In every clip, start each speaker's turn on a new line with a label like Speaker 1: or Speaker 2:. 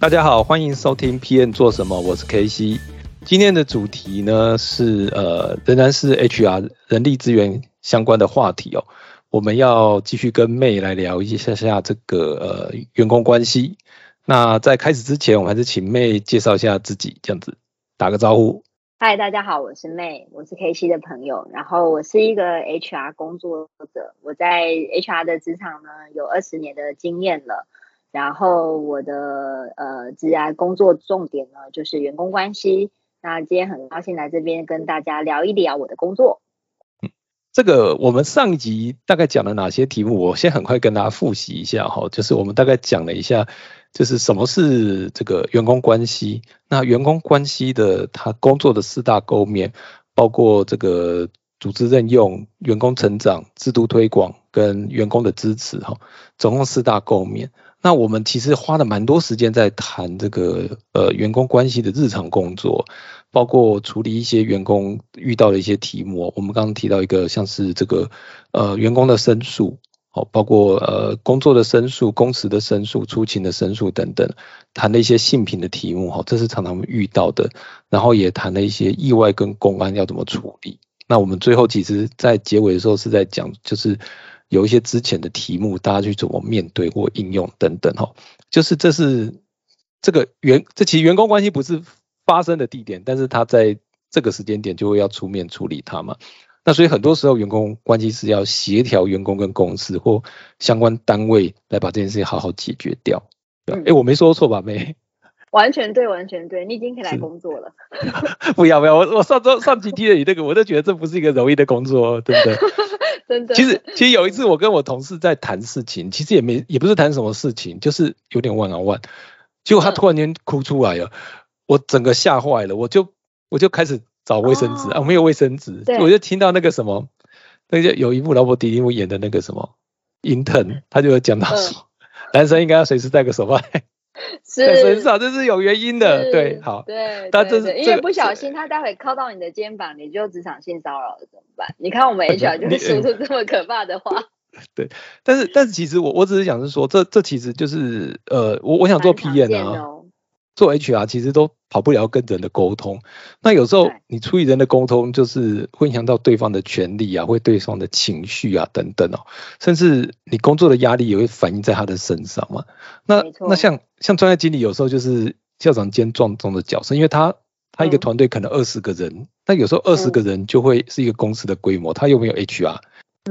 Speaker 1: 大家好，欢迎收听 PN 做什么，我是 KC。今天的主题呢是呃，仍然是 HR 人力资源相关的话题哦。我们要继续跟妹来聊一下下这个呃员工关系。那在开始之前，我们还是请妹介绍一下自己，这样子打个招呼。
Speaker 2: 嗨，大家好，我是妹，我是 KC 的朋友，然后我是一个 HR 工作者，我在 HR 的职场呢有二十年的经验了。然后我的呃职业工作重点呢就是员工关系。那今天很高兴来这边跟大家聊一聊我的工作。
Speaker 1: 嗯，这个我们上一集大概讲了哪些题目？我先很快跟大家复习一下哈，就是我们大概讲了一下，就是什么是这个员工关系。那员工关系的他工作的四大构面，包括这个组织任用、员工成长、制度推广跟员工的支持哈，总共四大构面。那我们其实花了蛮多时间在谈这个呃员工关系的日常工作，包括处理一些员工遇到的一些题目。我们刚刚提到一个像是这个呃员工的申诉，好，包括呃工作的申诉、工时的申诉、出勤的申诉等等，谈了一些性品的题目，哈，这是常常遇到的。然后也谈了一些意外跟公安要怎么处理。那我们最后其实，在结尾的时候是在讲，就是。有一些之前的题目，大家去怎么面对或应用等等哈，就是这是这个员，这其实员工关系不是发生的地点，但是他在这个时间点就会要出面处理他嘛。那所以很多时候员工关系是要协调员工跟公司或相关单位来把这件事情好好解决掉。哎，我没说错吧？妹，
Speaker 2: 完全对，完全对，你已经可以来工作了。
Speaker 1: 不要不要，我我上周上几天你这个，我都觉得这不是一个容易的工作，对不对？其实，其实有一次我跟我同事在谈事情，其实也没，也不是谈什么事情，就是有点万啊万。结果他突然间哭出来了，我整个吓坏了，我就我就开始找卫生纸啊，没有卫生纸，我就听到那个什么，那个有一部劳勃迪尼姆演的那个什么《intern》，他就讲到说，男生应该要随时带个手帕。
Speaker 2: 是
Speaker 1: 很少，这是有原因的。对，好，
Speaker 2: 对，但这是因为不小心，他待会靠到你的肩膀，你就职场性骚扰了，怎么办？你看我们 HR 就是说出这么可怕的话。
Speaker 1: 对，但是但是其实我我只是想是说，这这其实就是呃，我我想做 PM 啊。做 HR 其实都跑不了跟人的沟通，那有时候你处理人的沟通，就是会影响到对方的权利啊，会对方的情绪啊等等哦，甚至你工作的压力也会反映在他的身上嘛。那那像像专业经理有时候就是校长兼壮中的角色，因为他他一个团队可能二十个人，但有时候二十个人就会是一个公司的规模，他又没有 HR，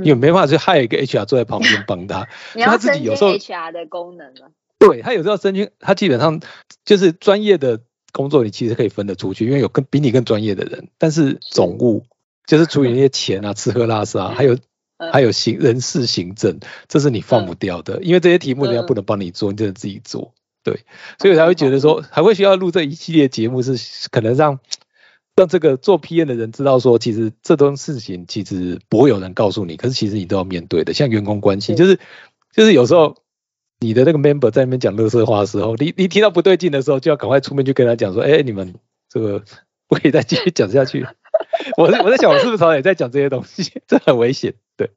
Speaker 1: 因为没办法去害一个 HR 坐在旁边帮他，
Speaker 2: 他自己有时候 HR 的功能了。
Speaker 1: 对他有时候申请，他基本上就是专业的工作，你其实可以分得出去，因为有更比你更专业的人。但是总务就是处理那些钱啊、吃喝拉撒，还有 还有行人事行政，这是你放不掉的，因为这些题目人家不能帮你做，你只能自己做。对，所以才会觉得说，还会需要录这一系列节目，是可能让让这个做 P N 的人知道说，其实这种事情其实不会有人告诉你，可是其实你都要面对的。像员工关系，就是就是有时候。你的那个 member 在那边讲乐色话的时候，你你听到不对劲的时候，就要赶快出面去跟他讲说，哎，你们这个不可以再继续讲下去。我我在想，我是不是常常也在讲这些东西？这很危险。对，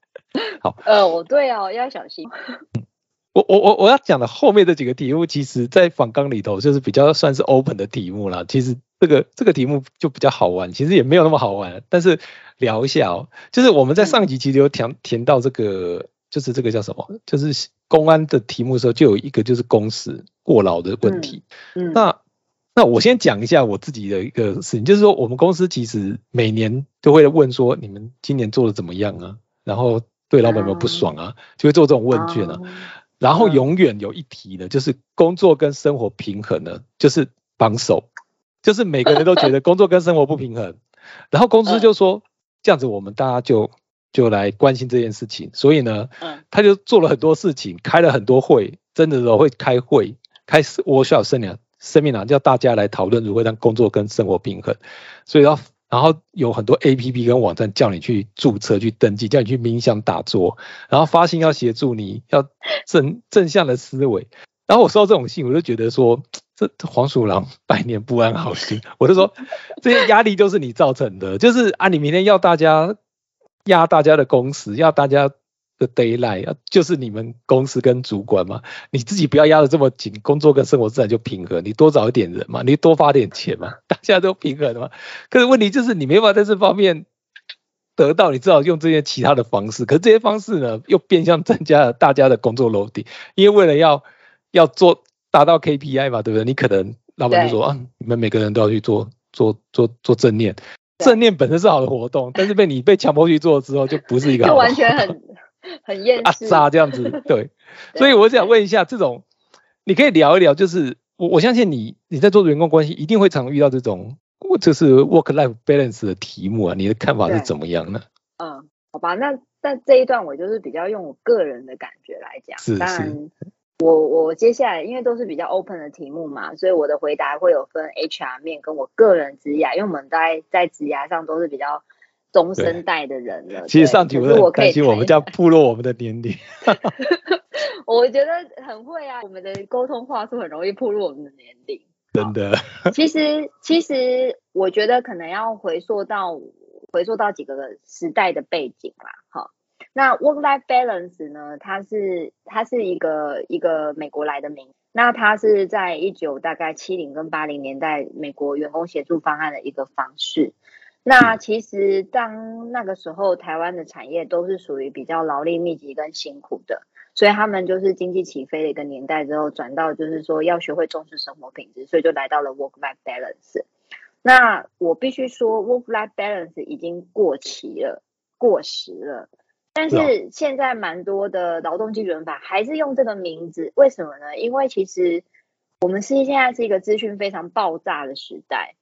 Speaker 1: 好。
Speaker 2: 呃，我对哦，要小心。
Speaker 1: 我我我我要讲的后面这几个题目，其实在访纲里头就是比较算是 open 的题目啦。其实这个这个题目就比较好玩，其实也没有那么好玩，但是聊一下哦。就是我们在上集其实有填填到这个，就是这个叫什么？就是。公安的题目的时候，就有一个就是工时过劳的问题。嗯，那那我先讲一下我自己的一个事情，就是说我们公司其实每年都会问说你们今年做的怎么样啊？然后对老板有没有不爽啊？就会做这种问卷啊。然后永远有一题呢，就是工作跟生活平衡呢，就是榜首就是每个人都觉得工作跟生活不平衡，然后公司就说这样子，我们大家就就来关心这件事情，所以呢，他就做了很多事情，开了很多会，真的都会开会，开始我需要生两生命啊，叫大家来讨论如何让工作跟生活平衡，所以要。然后有很多 A P P 跟网站叫你去注册、去登记，叫你去冥想打坐，然后发信要协助你要正正向的思维。然后我收到这种信，我就觉得说，这黄鼠狼 百年不安好心，我就说这些压力都是你造成的，就是啊，你明天要大家压大家的工时，要大家。的 d a y l i g h t 就是你们公司跟主管嘛，你自己不要压的这么紧，工作跟生活自然就平衡。你多找一点人嘛，你多发点钱嘛，大家都平衡嘛。可是问题就是你没法在这方面得到，你只好用这些其他的方式。可是这些方式呢，又变相增加了大家的工作 load，因为为了要要做达到 KPI 嘛，对不对？你可能老板就说啊，你们每个人都要去做做做做正念，正念本身是好的活动，但是被你被强迫去做之后，就不是一个
Speaker 2: 就完全很。很厌世
Speaker 1: 啊，这样子，对，所以我想问一下，这种你可以聊一聊，就是我我相信你你在做员工关系，一定会常遇到这种，就是 work life balance 的题目啊，你的看法是怎么样呢？
Speaker 2: 嗯，好吧，那那这一段我就是比较用我个人的感觉来讲，
Speaker 1: 是是。
Speaker 2: 我我接下来因为都是比较 open 的题目嘛，所以我的回答会有分 HR 面跟我个人职涯，因为我们在在职涯上都是比较。中生代的人了，
Speaker 1: 其实上题我很担心，我们叫部落我们的年龄。
Speaker 2: 我觉得很会啊，我们的沟通话术很容易暴露我们的年龄。
Speaker 1: 真的。
Speaker 2: 其实其实我觉得可能要回溯到回溯到几个时代的背景啦。哈，那 work life balance 呢？它是它是一个一个美国来的名，那它是在一九大概七零跟八零年代美国员工协助方案的一个方式。那其实当那个时候，台湾的产业都是属于比较劳力密集跟辛苦的，所以他们就是经济起飞的一个年代之后，转到就是说要学会重视生活品质，所以就来到了 work life balance。那我必须说，work life balance 已经过期了，过时了。但是现在蛮多的劳动基准法还是用这个名字，为什么呢？因为其实我们是现在是一个资讯非常爆炸的时代。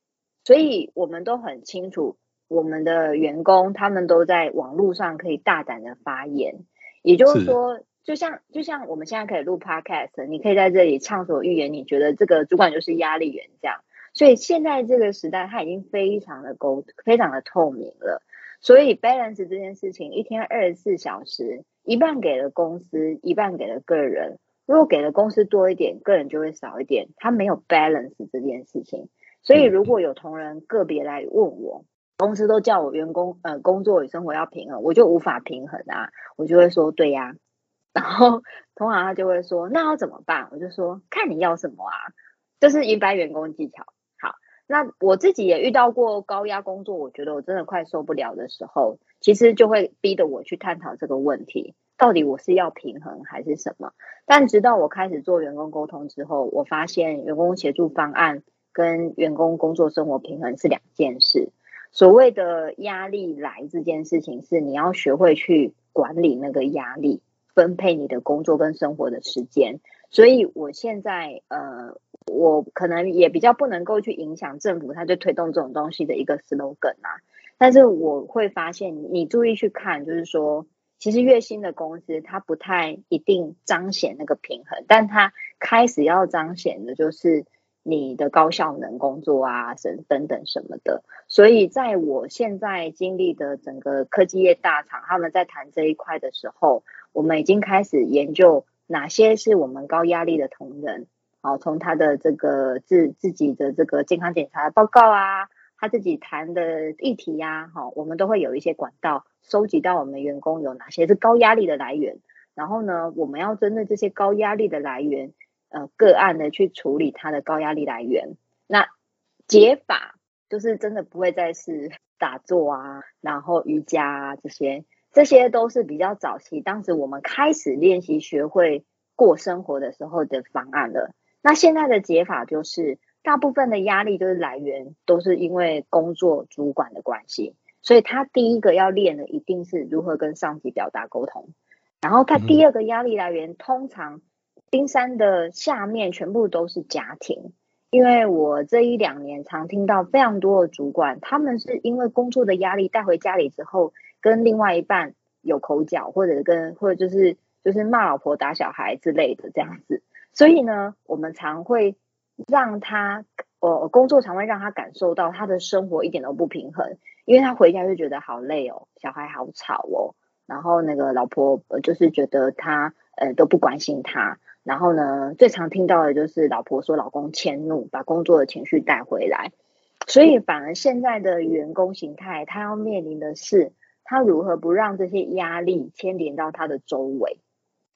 Speaker 2: 所以我们都很清楚，我们的员工他们都在网络上可以大胆的发言，也就是说，就像就像我们现在可以录 podcast，你可以在这里畅所欲言，你觉得这个主管就是压力源这样。所以现在这个时代，它已经非常的沟非常的透明了。所以 balance 这件事情，一天二十四小时，一半给了公司，一半给了个人。如果给了公司多一点，个人就会少一点，他没有 balance 这件事情。所以，如果有同仁个别来问我，公司都叫我员工呃工作与生活要平衡，我就无法平衡啊，我就会说对呀。然后通常他就会说那要怎么办？我就说看你要什么啊，这是一般员工技巧。那我自己也遇到过高压工作，我觉得我真的快受不了的时候，其实就会逼得我去探讨这个问题，到底我是要平衡还是什么？但直到我开始做员工沟通之后，我发现员工协助方案。跟员工工作生活平衡是两件事。所谓的压力来这件事情，是你要学会去管理那个压力，分配你的工作跟生活的时间。所以我现在呃，我可能也比较不能够去影响政府，他就推动这种东西的一个 slogan 啊。但是我会发现，你注意去看，就是说，其实月薪的公司，它不太一定彰显那个平衡，但它开始要彰显的就是。你的高效能工作啊，等等等什么的，所以在我现在经历的整个科技业大厂，他们在谈这一块的时候，我们已经开始研究哪些是我们高压力的同仁，好，从他的这个自自己的这个健康检查报告啊，他自己谈的议题呀，好，我们都会有一些管道收集到我们员工有哪些是高压力的来源，然后呢，我们要针对这些高压力的来源。呃，个案的去处理他的高压力来源，那解法就是真的不会再是 打坐啊，然后瑜伽啊这些，这些都是比较早期，当时我们开始练习学会过生活的时候的方案了。那现在的解法就是，大部分的压力就是来源，都是因为工作主管的关系，所以他第一个要练的一定是如何跟上级表达沟通，然后他第二个压力来源通常。冰山的下面全部都是家庭，因为我这一两年常听到非常多的主管，他们是因为工作的压力带回家里之后，跟另外一半有口角，或者跟或者就是就是骂老婆打小孩之类的这样子，所以呢，我们常会让他，呃，工作常会让他感受到他的生活一点都不平衡，因为他回家就觉得好累哦，小孩好吵哦，然后那个老婆就是觉得他呃都不关心他。然后呢，最常听到的就是老婆说老公迁怒，把工作的情绪带回来，所以反而现在的员工形态，他要面临的是他如何不让这些压力牵连到他的周围，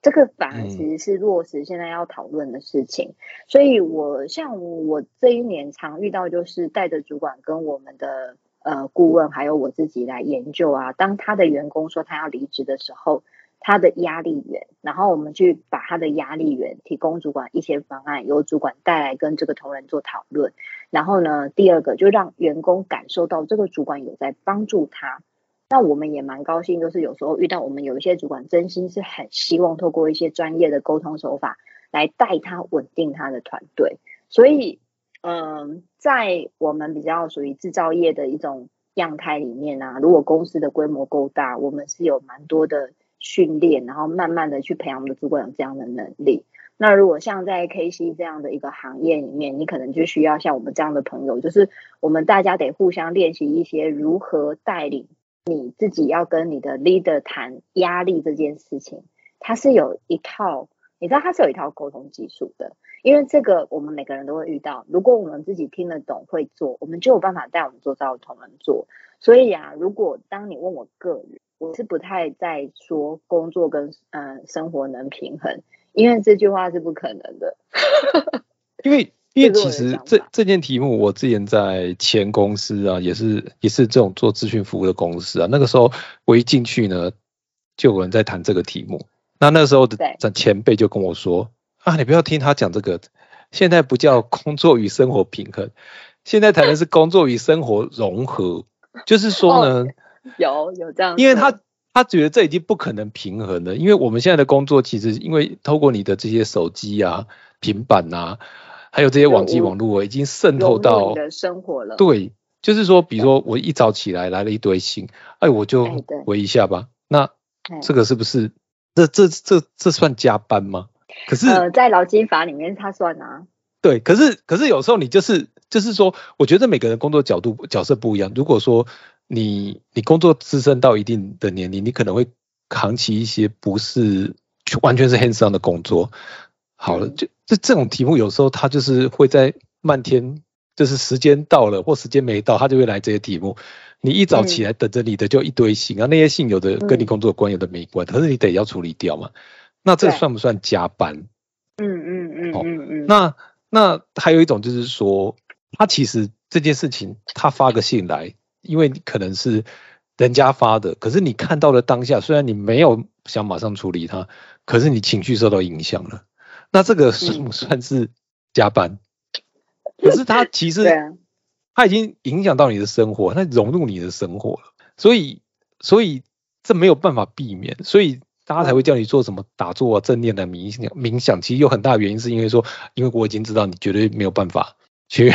Speaker 2: 这个反而其实是落实现在要讨论的事情。所以我像我这一年常遇到，就是带着主管跟我们的呃顾问还有我自己来研究啊，当他的员工说他要离职的时候。他的压力源，然后我们去把他的压力源提供主管一些方案，由主管带来跟这个同仁做讨论。然后呢，第二个就让员工感受到这个主管有在帮助他。那我们也蛮高兴，就是有时候遇到我们有一些主管，真心是很希望透过一些专业的沟通手法来带他稳定他的团队。所以，嗯，在我们比较属于制造业的一种样态里面呢，如果公司的规模够大，我们是有蛮多的。训练，然后慢慢的去培养我们的主管有这样的能力。那如果像在 KC 这样的一个行业里面，你可能就需要像我们这样的朋友，就是我们大家得互相练习一些如何带领你自己要跟你的 leader 谈压力这件事情。它是有一套，你知道它是有一套沟通技术的，因为这个我们每个人都会遇到。如果我们自己听得懂会做，我们就有办法带我们做到同仁做。所以啊，如果当你问我个人，我是不太在说工作跟嗯生活能平衡，因为这句话是不可能的。
Speaker 1: 因为因为其实这这件题目，我之前在前公司啊，也是也是这种做咨询服务的公司啊。那个时候我一进去呢，就有人在谈这个题目。那那时候的前辈就跟我说啊，你不要听他讲这个，现在不叫工作与生活平衡，现在谈的是工作与生活融合。就是说呢。
Speaker 2: 有有这样，
Speaker 1: 因为他他觉得这已经不可能平衡了，因为我们现在的工作其实因为透过你的这些手机啊、平板啊，还有这些网际网络，已经渗透到
Speaker 2: 你的生活了。
Speaker 1: 对，就是说，比如说我一早起来来了一堆信，哎，我就回一下吧。那这个是不是这这这这算加班吗？可是
Speaker 2: 呃，在劳基法里面他算啊。
Speaker 1: 对，可是可是有时候你就是就是说，我觉得每个人工作角度角色不一样。如果说你你工作资深到一定的年龄，你可能会扛起一些不是完全是 hands on 的工作。好了，就这这种题目有时候他就是会在漫天，就是时间到了或时间没到，他就会来这些题目。你一早起来等着你的就一堆信啊，那些信有的跟你工作关，有的没关，可是你得要处理掉嘛。那这算不算加班？
Speaker 2: 嗯嗯嗯嗯嗯。
Speaker 1: 那那还有一种就是说，他其实这件事情他发个信来。因为可能是人家发的，可是你看到了当下，虽然你没有想马上处理它，可是你情绪受到影响了，那这个算不算是加班？可是他 其实他已经影响到你的生活，他融入你的生活了，所以所以这没有办法避免，所以大家才会叫你做什么打坐啊、正念的冥想冥想。其实有很大原因是因为说，因为我已经知道你绝对没有办法去。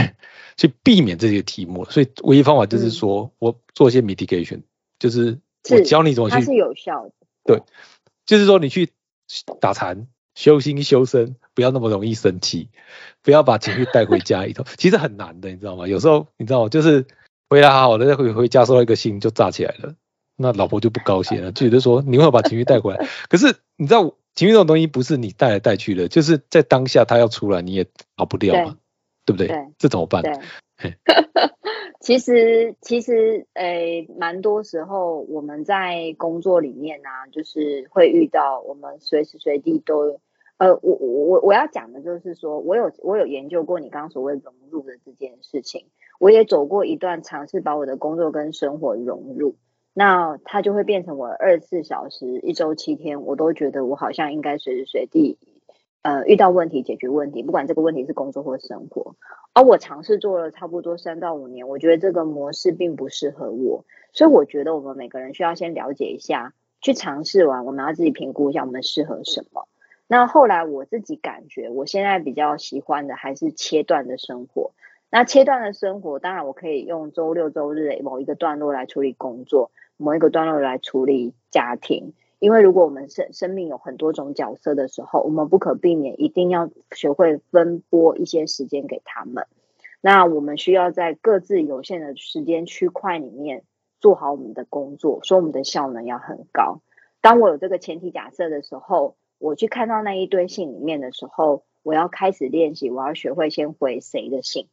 Speaker 1: 去避免这些题目，所以唯一方法就是说我做一些 mitigation，就是我教你怎么去，它
Speaker 2: 是有效的。
Speaker 1: 对，就是说你去打禅、修心、修身，不要那么容易生气，不要把情绪带回家里头。其实很难的，你知道吗？有时候你知道吗，就是回来好好的，再回回家收到一个信就炸起来了，那老婆就不高兴了，就觉得说你会把情绪带回来。可是你知道，情绪这种东西不是你带来带去的，就是在当下他要出来，你也逃不掉嘛。对不对？这怎么办？
Speaker 2: 其实其实诶，蛮多时候我们在工作里面呢，就是会遇到我们随时随地都呃，我我我我要讲的就是说，我有我有研究过你刚刚所谓融入的这件事情，我也走过一段尝试把我的工作跟生活融入，那它就会变成我二十四小时一周七天，我都觉得我好像应该随时随地。呃，遇到问题解决问题，不管这个问题是工作或生活。而我尝试做了差不多三到五年，我觉得这个模式并不适合我，所以我觉得我们每个人需要先了解一下，去尝试完，我们要自己评估一下我们适合什么。那后来我自己感觉，我现在比较喜欢的还是切断的生活。那切断的生活，当然我可以用周六周日某一个段落来处理工作，某一个段落来处理家庭。因为如果我们生生命有很多种角色的时候，我们不可避免一定要学会分拨一些时间给他们。那我们需要在各自有限的时间区块里面做好我们的工作，所以我们的效能要很高。当我有这个前提假设的时候，我去看到那一堆信里面的时候，我要开始练习，我要学会先回谁的信，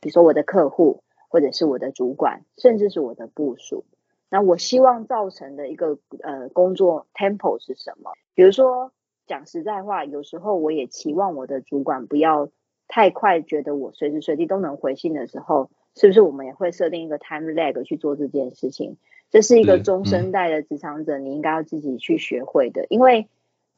Speaker 2: 比如说我的客户，或者是我的主管，甚至是我的部属。那我希望造成的一个呃工作 tempo 是什么？比如说讲实在话，有时候我也期望我的主管不要太快觉得我随时随地都能回信的时候，是不是我们也会设定一个 time lag 去做这件事情？这是一个中生代的职场者，你应该要自己去学会的。因为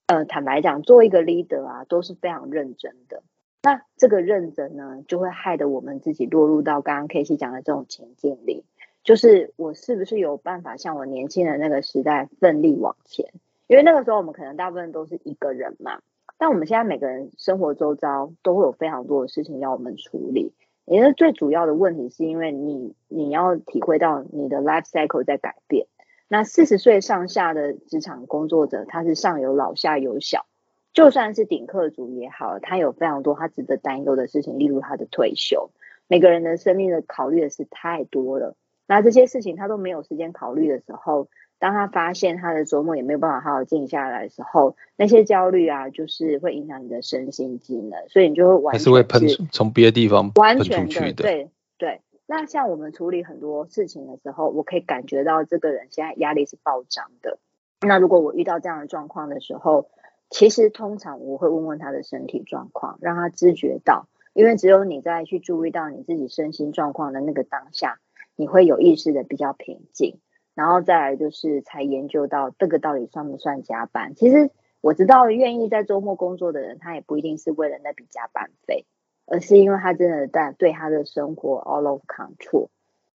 Speaker 2: 呃，坦白讲，做一个 leader 啊，都是非常认真的。那这个认真呢，就会害得我们自己落入到刚刚 K C 讲的这种情境里。就是我是不是有办法像我年轻的那个时代奋力往前？因为那个时候我们可能大部分都是一个人嘛，但我们现在每个人生活周遭都会有非常多的事情要我们处理。也是最主要的问题，是因为你你要体会到你的 life cycle 在改变。那四十岁上下的职场工作者，他是上有老下有小，就算是顶客族也好，他有非常多他值得担忧的事情，例如他的退休。每个人的生命的考虑的是太多了。那这些事情他都没有时间考虑的时候，当他发现他的周末也没有办法好好静下来的时候，那些焦虑啊，就是会影响你的身心机能，所以你就会完
Speaker 1: 还是会喷从别的地方
Speaker 2: 完全
Speaker 1: 的
Speaker 2: 对对。那像我们处理很多事情的时候，我可以感觉到这个人现在压力是暴涨的。那如果我遇到这样的状况的时候，其实通常我会问问他的身体状况，让他知觉到，因为只有你在去注意到你自己身心状况的那个当下。你会有意识的比较平静，然后再来就是才研究到这个到底算不算加班。其实我知道，愿意在周末工作的人，他也不一定是为了那笔加班费，而是因为他真的在对他的生活 all of control。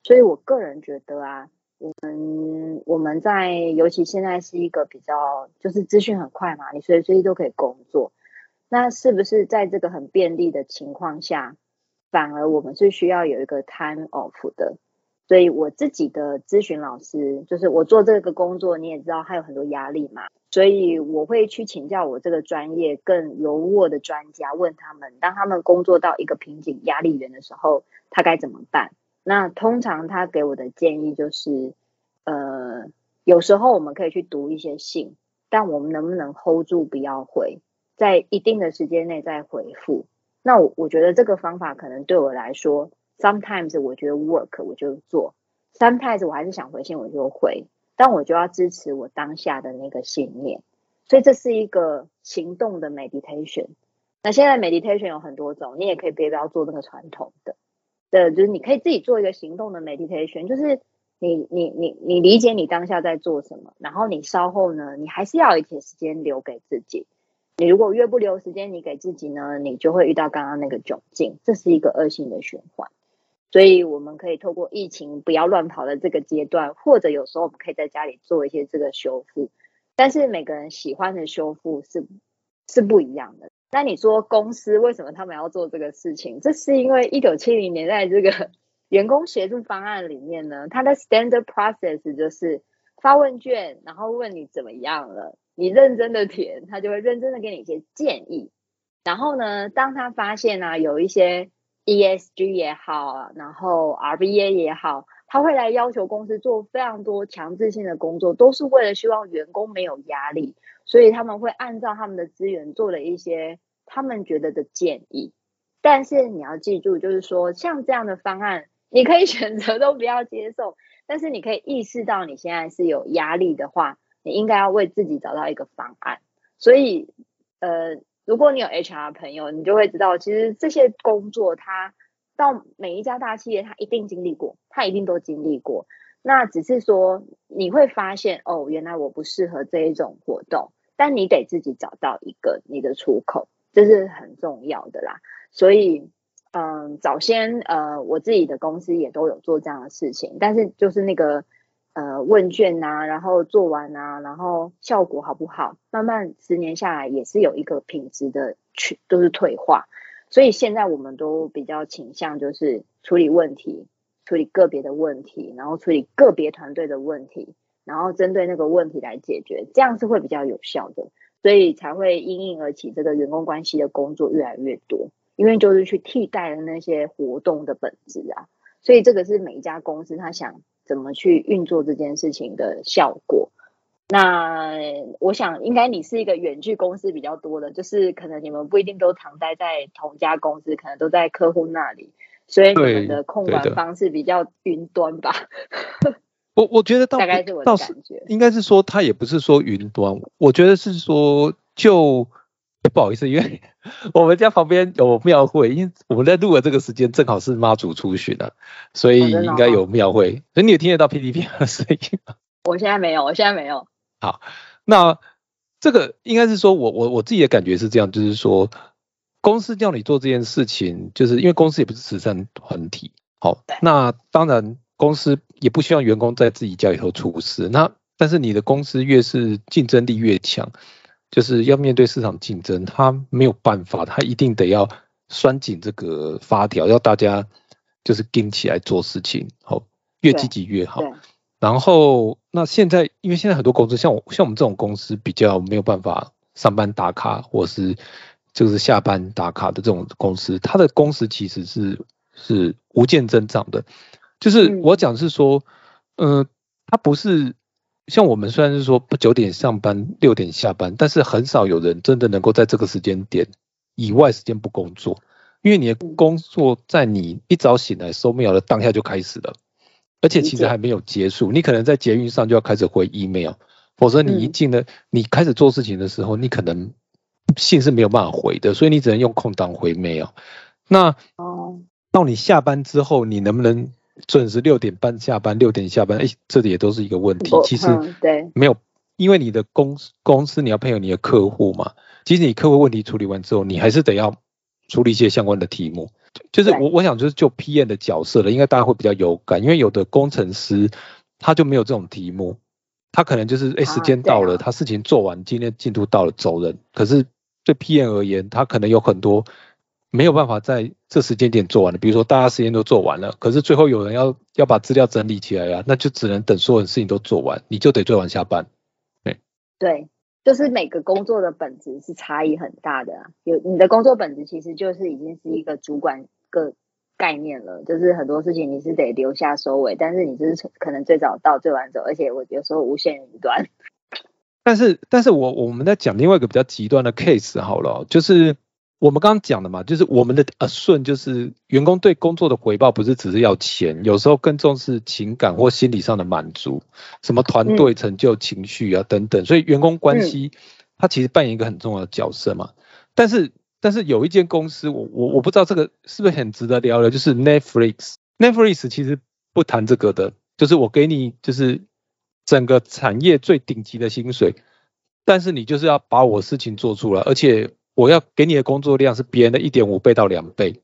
Speaker 2: 所以我个人觉得啊，我们我们在尤其现在是一个比较就是资讯很快嘛，你随时随地都可以工作，那是不是在这个很便利的情况下，反而我们是需要有一个 time off 的？所以我自己的咨询老师，就是我做这个工作，你也知道，他有很多压力嘛，所以我会去请教我这个专业更优渥的专家，问他们，当他们工作到一个瓶颈、压力源的时候，他该怎么办？那通常他给我的建议就是，呃，有时候我们可以去读一些信，但我们能不能 hold 住不要回，在一定的时间内再回复？那我我觉得这个方法可能对我来说。Sometimes 我觉得 work 我就做，Sometimes 我还是想回信我就回，但我就要支持我当下的那个信念，所以这是一个行动的 meditation。那现在 meditation 有很多种，你也可以别不要做那个传统的，的就是你可以自己做一个行动的 meditation，就是你你你你理解你当下在做什么，然后你稍后呢，你还是要一些时间留给自己。你如果越不留时间，你给自己呢，你就会遇到刚刚那个窘境，这是一个恶性的循环。所以我们可以透过疫情不要乱跑的这个阶段，或者有时候我们可以在家里做一些这个修复。但是每个人喜欢的修复是是不一样的。那你说公司为什么他们要做这个事情？这是因为一九七零年代这个 员工协助方案里面呢，它的 standard process 就是发问卷，然后问你怎么样了，你认真的填，他就会认真的给你一些建议。然后呢，当他发现呢有一些 ESG 也好，然后 RBA 也好，他会来要求公司做非常多强制性的工作，都是为了希望员工没有压力，所以他们会按照他们的资源做了一些他们觉得的建议。但是你要记住，就是说像这样的方案，你可以选择都不要接受，但是你可以意识到你现在是有压力的话，你应该要为自己找到一个方案。所以，呃。如果你有 HR 朋友，你就会知道，其实这些工作，他到每一家大企业，他一定经历过，他一定都经历过。那只是说，你会发现，哦，原来我不适合这一种活动，但你得自己找到一个你的出口，这是很重要的啦。所以，嗯，早先，呃，我自己的公司也都有做这样的事情，但是就是那个。呃问卷啊，然后做完啊，然后效果好不好，慢慢十年下来也是有一个品质的去都是退化，所以现在我们都比较倾向就是处理问题，处理个别的问题，然后处理个别团队的问题，然后针对那个问题来解决，这样是会比较有效的，所以才会因应而起这个员工关系的工作越来越多，因为就是去替代了那些活动的本质啊。所以这个是每一家公司他想怎么去运作这件事情的效果。那我想应该你是一个远距公司比较多的，就是可能你们不一定都常待在同家公司，可能都在客户那里，所以你们的控管方式比较云端吧。
Speaker 1: 我我觉得
Speaker 2: 大概是我的感觉，
Speaker 1: 应该是说它也不是说云端，我觉得是说就。不好意思，因为 我们家旁边有庙会，因为我们在录的这个时间正好是妈祖出巡啊，所以应该有庙会。所以你有听得到 P D P 的声音吗？
Speaker 2: 我现在没有，我现在没有。
Speaker 1: 好，那这个应该是说我我我自己的感觉是这样，就是说公司叫你做这件事情，就是因为公司也不是慈善团体。好，那当然公司也不希望员工在自己家里头出事。那但是你的公司越是竞争力越强。就是要面对市场竞争，他没有办法，他一定得要拴紧这个发条，要大家就是跟起来做事情，好，越积极越好。然后，那现在因为现在很多公司，像我像我们这种公司，比较没有办法上班打卡，或是就是下班打卡的这种公司，它的工时其实是是无限增长的。就是我讲是说，嗯，它不是。像我们虽然是说不九点上班六点下班，但是很少有人真的能够在这个时间点以外时间不工作，因为你的工作在你一早醒来收 mail 的当下就开始了，而且其实还没有结束，你可能在捷运上就要开始回 email，否则你一进了你开始做事情的时候，你可能信是没有办法回的，所以你只能用空档回 mail。那哦，到你下班之后，你能不能？准时六点半下班，六点下班，哎，这里也都是一个问题。其实
Speaker 2: 对，
Speaker 1: 没有，因为你的公公司你要配合你的客户嘛。其实你客户问题处理完之后，你还是得要处理一些相关的题目。就是我我想就是就 PM 的角色了，应该大家会比较有感，因为有的工程师他就没有这种题目，他可能就是哎时间到了，他事情做完，今天进度到了走人。可是对 PM 而言，他可能有很多。没有办法在这时间点做完的，比如说大家时间都做完了，可是最后有人要要把资料整理起来呀，那就只能等所有的事情都做完，你就得最晚下班。
Speaker 2: 对，对，就是每个工作的本质是差异很大的啊。有你的工作本质其实就是已经是一个主管个概念了，就是很多事情你是得留下收尾，但是你就是可能最早到最晚走，而且我有时候无限云端。
Speaker 1: 但是，但是我我们在讲另外一个比较极端的 case 好了，就是。我们刚刚讲的嘛，就是我们的呃顺，就是员工对工作的回报不是只是要钱，有时候更重视情感或心理上的满足，什么团队成就、情绪啊等等，所以员工关系它其实扮演一个很重要的角色嘛。但是但是有一间公司，我我我不知道这个是不是很值得聊聊，就是 Netflix，Netflix 其实不谈这个的，就是我给你就是整个产业最顶级的薪水，但是你就是要把我事情做出来，而且。我要给你的工作量是别人的一点五倍到两倍，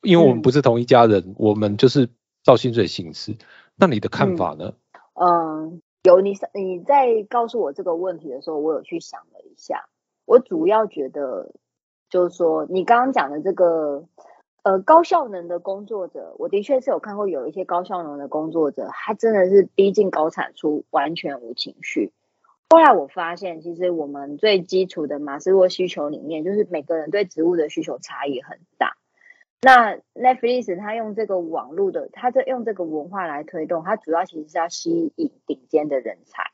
Speaker 1: 因为我们不是同一家人，我们就是照薪水行事。那你的看法呢？
Speaker 2: 嗯，有你你在告诉我这个问题的时候，我有去想了一下。我主要觉得就是说，你刚刚讲的这个呃高效能的工作者，我的确是有看过有一些高效能的工作者，他真的是逼近高产出，完全无情绪。后来我发现，其实我们最基础的马斯洛需求里面，就是每个人对植物的需求差异很大。那 Netflix 它用这个网络的，它在用这个文化来推动，它主要其实是要吸引顶尖的人才。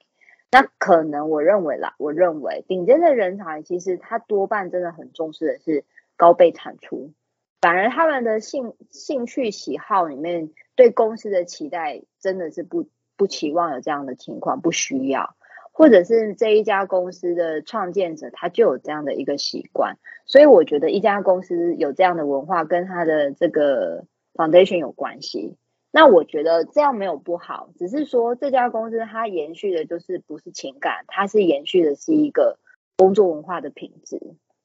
Speaker 2: 那可能我认为啦，我认为顶尖的人才其实他多半真的很重视的是高倍产出，反而他们的兴兴趣喜好里面对公司的期待真的是不不期望有这样的情况，不需要。或者是这一家公司的创建者，他就有这样的一个习惯，所以我觉得一家公司有这样的文化，跟他的这个 foundation 有关系。那我觉得这样没有不好，只是说这家公司它延续的就是不是情感，它是延续的是一个工作文化的品质，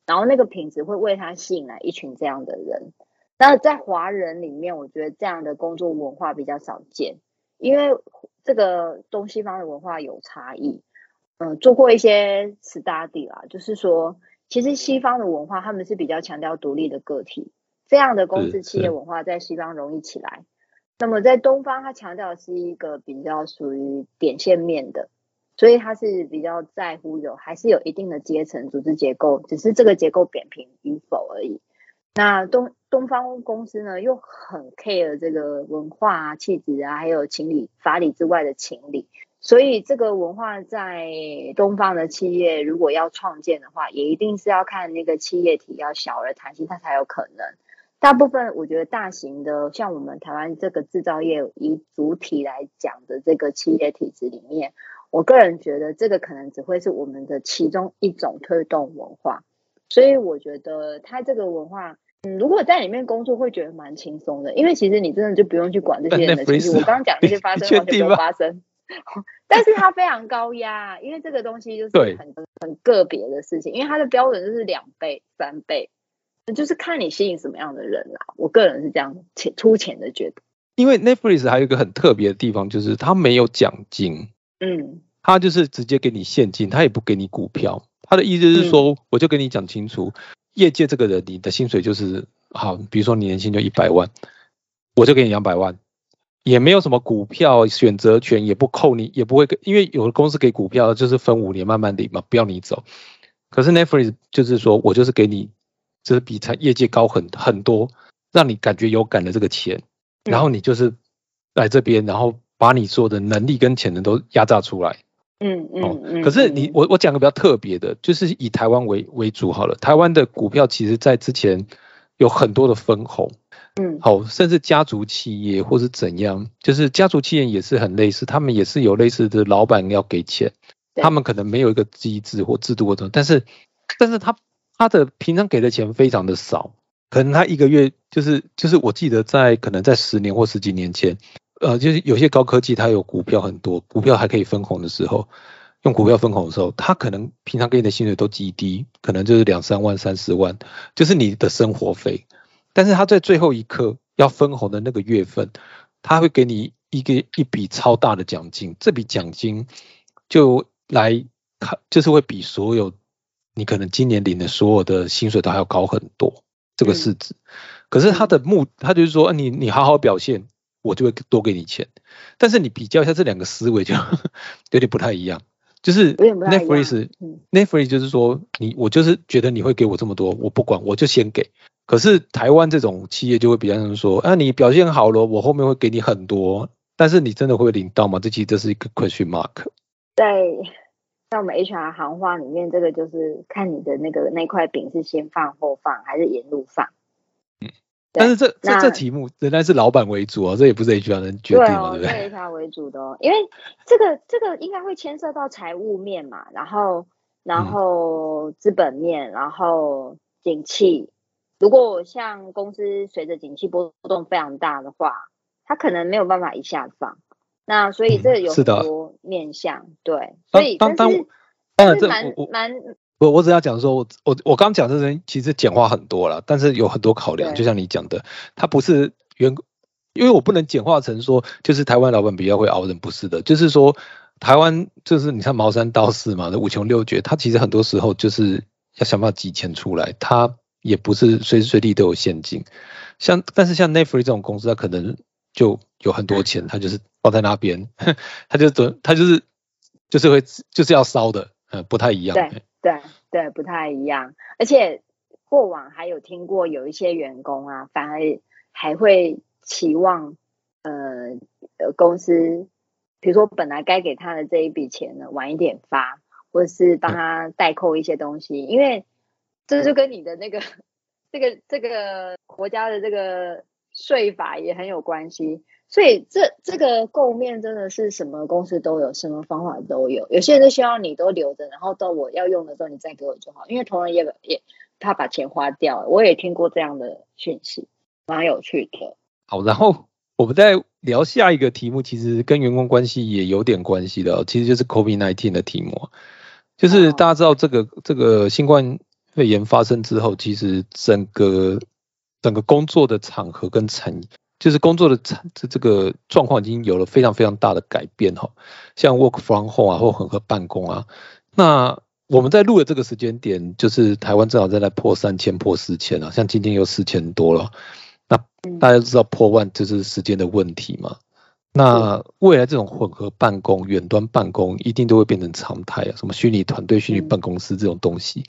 Speaker 2: 然后那个品质会为它吸引来一群这样的人。那在华人里面，我觉得这样的工作文化比较少见。因为这个东西方的文化有差异。嗯，做过一些 study 啦，就是说，其实西方的文化他们是比较强调独立的个体，这样的公司企业文化在西方容易起来。那么在东方，它强调是一个比较属于点线面的，所以它是比较在乎有还是有一定的阶层组织结构，只是这个结构扁平与否而已。那东东方公司呢，又很 care 这个文化啊、气质啊，还有情理、法理之外的情理。所以这个文化在东方的企业如果要创建的话，也一定是要看那个企业体要小而弹性，它才有可能。大部分我觉得大型的，像我们台湾这个制造业以主体来讲的这个企业体制里面，我个人觉得这个可能只会是我们的其中一种推动文化。所以我觉得它这个文化。嗯，如果在里面工作会觉得蛮轻松的，因为其实你真的就不用去管这些人的情绪。我刚刚讲那些发生完全不发生，但是它非常高压，因为这个东西就是很很个别的事情，因为它的标准就是两倍、三倍，就是看你吸引什么样的人啦。我个人是这样浅粗浅的觉得。
Speaker 1: 因为 Netflix 还有一个很特别的地方，就是它没有奖金，
Speaker 2: 嗯，
Speaker 1: 它就是直接给你现金，它也不给你股票。他的意思是说，我就跟你讲清楚。业界这个人，你的薪水就是好，比如说你年薪就一百万，我就给你两百万，也没有什么股票选择权，也不扣你，也不会，因为有的公司给股票就是分五年慢慢领嘛，不要你走。可是 Netflix 就是说我就是给你，就是比他业界高很很多，让你感觉有感的这个钱，然后你就是来这边，然后把你所有的能力跟潜能都压榨出来。
Speaker 2: 嗯嗯嗯，
Speaker 1: 可是你我我讲个比较特别的，就是以台湾为为主好了。台湾的股票其实在之前有很多的分红，
Speaker 2: 嗯，
Speaker 1: 好，甚至家族企业或是怎样，就是家族企业也是很类似，他们也是有类似的老板要给钱，他们可能没有一个机制或制度或者，但是但是他他的平常给的钱非常的少，可能他一个月就是就是我记得在可能在十年或十几年前。呃，就是有些高科技，它有股票很多，股票还可以分红的时候，用股票分红的时候，他可能平常给你的薪水都极低，可能就是两三万、三十万，就是你的生活费。但是他在最后一刻要分红的那个月份，他会给你一个一笔超大的奖金，这笔奖金就来看，就是会比所有你可能今年领的所有的薪水都还要高很多，这个市值。可是他的目，他就是说，你你好好表现。我就会多给你钱，但是你比较一下这两个思维就 有点不太一样，就是 Netflix，Netflix 就是说你我就是觉得你会给我这么多，我不管我就先给。可是台湾这种企业就会比较像说，啊你表现好了，我后面会给你很多，但是你真的会领到吗？这其实这是一个 question mark。
Speaker 2: 在在我们 HR 行话里面，这个就是看你的那个那块饼是先放后放还是沿路放。
Speaker 1: 但是这这这题目仍然是老板为主啊，这也不是 HR 能决定嘛，对不对
Speaker 2: ？HR 为主的，哦，因为这个这个应该会牵涉到财务面嘛，然后然后资本面，然后景气。如果像公司随着景气波动非常大的话，它可能没有办法一下放。那所以这有很多面向，对，所以但是但是蛮蛮。
Speaker 1: 我我只要讲说，我我我刚讲这人其实简化很多了，但是有很多考量，就像你讲的，他不是员工，因为我不能简化成说，就是台湾老板比较会熬人，不是的，就是说台湾就是你看茅山道士嘛，五穷六绝，他其实很多时候就是要想办法挤钱出来，他也不是随时随地都有现金，像但是像 Netflix 这种公司，他可能就有很多钱，他就是放在那边，他就准他就是就是会就是要烧的，呃，不太一样。
Speaker 2: 对对对，不太一样，而且过往还有听过有一些员工啊，反而还会期望呃公司，比如说本来该给他的这一笔钱呢，晚一点发，或者是帮他代扣一些东西，因为这就跟你的那个这个这个国家的这个税法也很有关系。所以这这个构面真的是什么公司都有，什么方法都有。有些人就希望你都留着，然后到我要用的时候你再给我就好。因为同仁也也怕把钱花掉，我也听过这样的讯息，蛮有趣的。
Speaker 1: 好，然后我们再聊下一个题目，其实跟员工关系也有点关系的，其实就是 COVID-19 的题目。就是大家知道这个这个新冠肺炎发生之后，其实整个整个工作的场合跟产就是工作的这这个状况已经有了非常非常大的改变哈，像 work from home 啊或混合办公啊，那我们在录的这个时间点，就是台湾正好在来破三千破四千啊，像今天又四千多了，那大家都知道破万就是时间的问题嘛，那未来这种混合办公、远端办公一定都会变成常态啊，什么虚拟团队、虚拟办公室这种东西，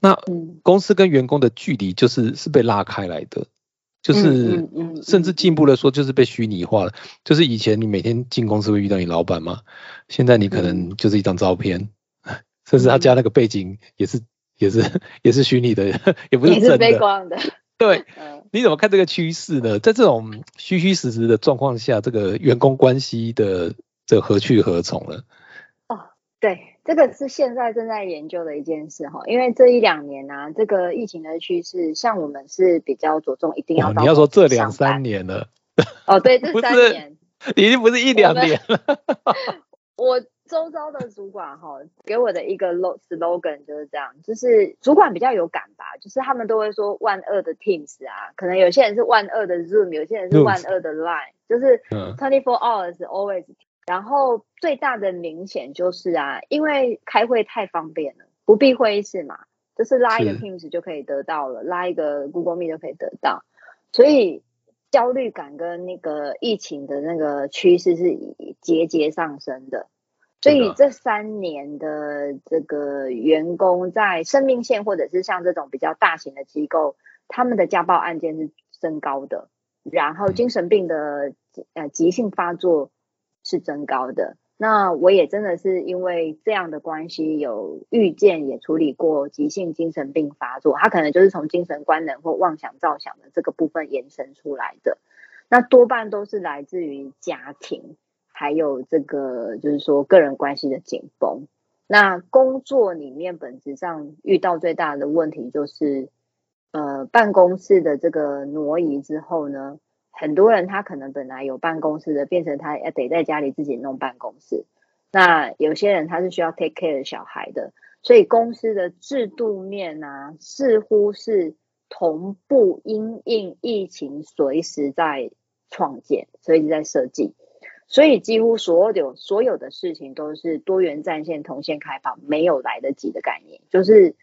Speaker 1: 那公司跟员工的距离就是是被拉开来的。就是，甚至进步了说，就是被虚拟化了。就是以前你每天进公司会遇到你老板嘛，现在你可能就是一张照片，甚至他加那个背景也是也是也是虚拟的，也不是真
Speaker 2: 的。
Speaker 1: 对，你怎么看这个趋势呢？在这种虚虚实实的状况下，这个员工关系的这何去何从呢？
Speaker 2: 哦，对。这个是现在正在研究的一件事哈，因为这一两年啊，这个疫情的趋势，像我们是比较着重一定要。
Speaker 1: 你要说这两三年了。
Speaker 2: 哦，对，这三年
Speaker 1: 已经不是一两年了。
Speaker 2: 我周遭的主管哈，给我的一个 slogan 就是这样，就是主管比较有感吧，就是他们都会说万恶的 Teams 啊，可能有些人是万恶的 Zoom，有些人是万恶的 Line，就是 twenty four hours always。然后最大的明显就是啊，因为开会太方便了，不必会议室嘛，就是拉一个 Teams 就可以得到了，拉一个 Google Meet 就可以得到，所以焦虑感跟那个疫情的那个趋势是节节上升的。所以这三年的这个员工在生命线或者是像这种比较大型的机构，他们的家暴案件是升高的，然后精神病的呃急性发作。是增高的。那我也真的是因为这样的关系，有遇见也处理过急性精神病发作，他可能就是从精神官能或妄想造想的这个部分延伸出来的。那多半都是来自于家庭，还有这个就是说个人关系的紧绷。那工作里面本质上遇到最大的问题就是，呃，办公室的这个挪移之后呢？很多人他可能本来有办公室的，变成他要得在家里自己弄办公室。那有些人他是需要 take care 小孩的，所以公司的制度面啊，似乎是同步因应疫情随时在创建，随时在设计。所以几乎所有所有的事情都是多元战线同线开放，没有来得及的概念，就是。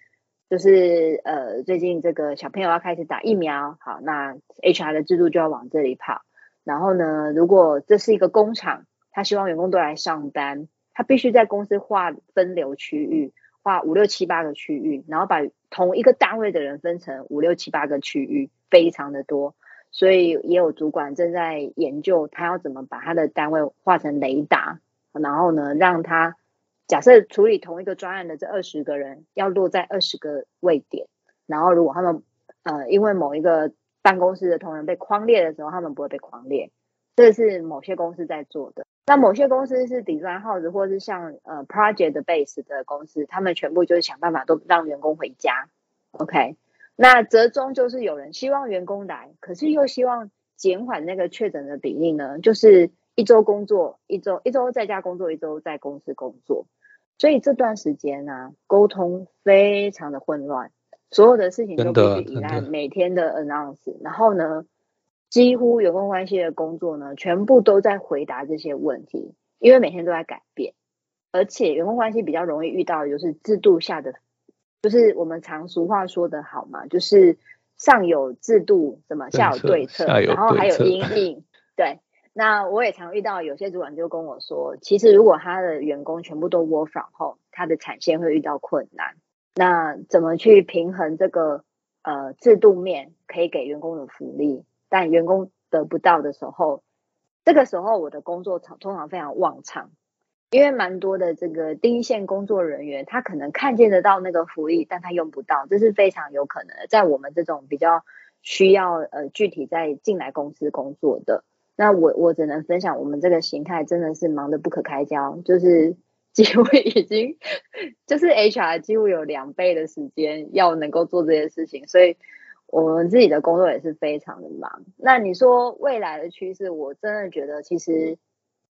Speaker 2: 就是呃，最近这个小朋友要开始打疫苗，好，那 HR 的制度就要往这里跑。然后呢，如果这是一个工厂，他希望员工都来上班，他必须在公司划分流区域，划五六七八个区域，然后把同一个单位的人分成五六七八个区域，非常的多。所以也有主管正在研究，他要怎么把他的单位划成雷达，然后呢，让他。假设处理同一个专案的这二十个人要落在二十个位点，然后如果他们呃因为某一个办公室的同仁被框列的时候，他们不会被框列，这是某些公司在做的。那某些公司是 design house 或是像呃 project base 的公司，他们全部就是想办法都让员工回家。OK，那折中就是有人希望员工来，可是又希望减缓那个确诊的比例呢，就是一周工作一周一周在家工作，一周在公司工作。所以这段时间呢，沟通非常的混乱，所有的事情都必须依赖每天的 announce，然后呢，几乎员工关系的工作呢，全部都在回答这些问题，因为每天都在改变，而且员工关系比较容易遇到的就是制度下的，就是我们常俗话说的好嘛，就是上有制度，什么下有对策，然后还有阴影，对。那我也常遇到有些主管就跟我说，其实如果他的员工全部都 work from home，他的产线会遇到困难。那怎么去平衡这个呃制度面可以给员工的福利，但员工得不到的时候，这个时候我的工作常通常非常旺场，因为蛮多的这个第一线工作人员，他可能看见得到那个福利，但他用不到，这是非常有可能的。在我们这种比较需要呃具体在进来公司工作的。那我我只能分享，我们这个形态真的是忙得不可开交，就是 几乎已经就是 HR 几乎有两倍的时间要能够做这些事情，所以我们自己的工作也是非常的忙。那你说未来的趋势，我真的觉得其实，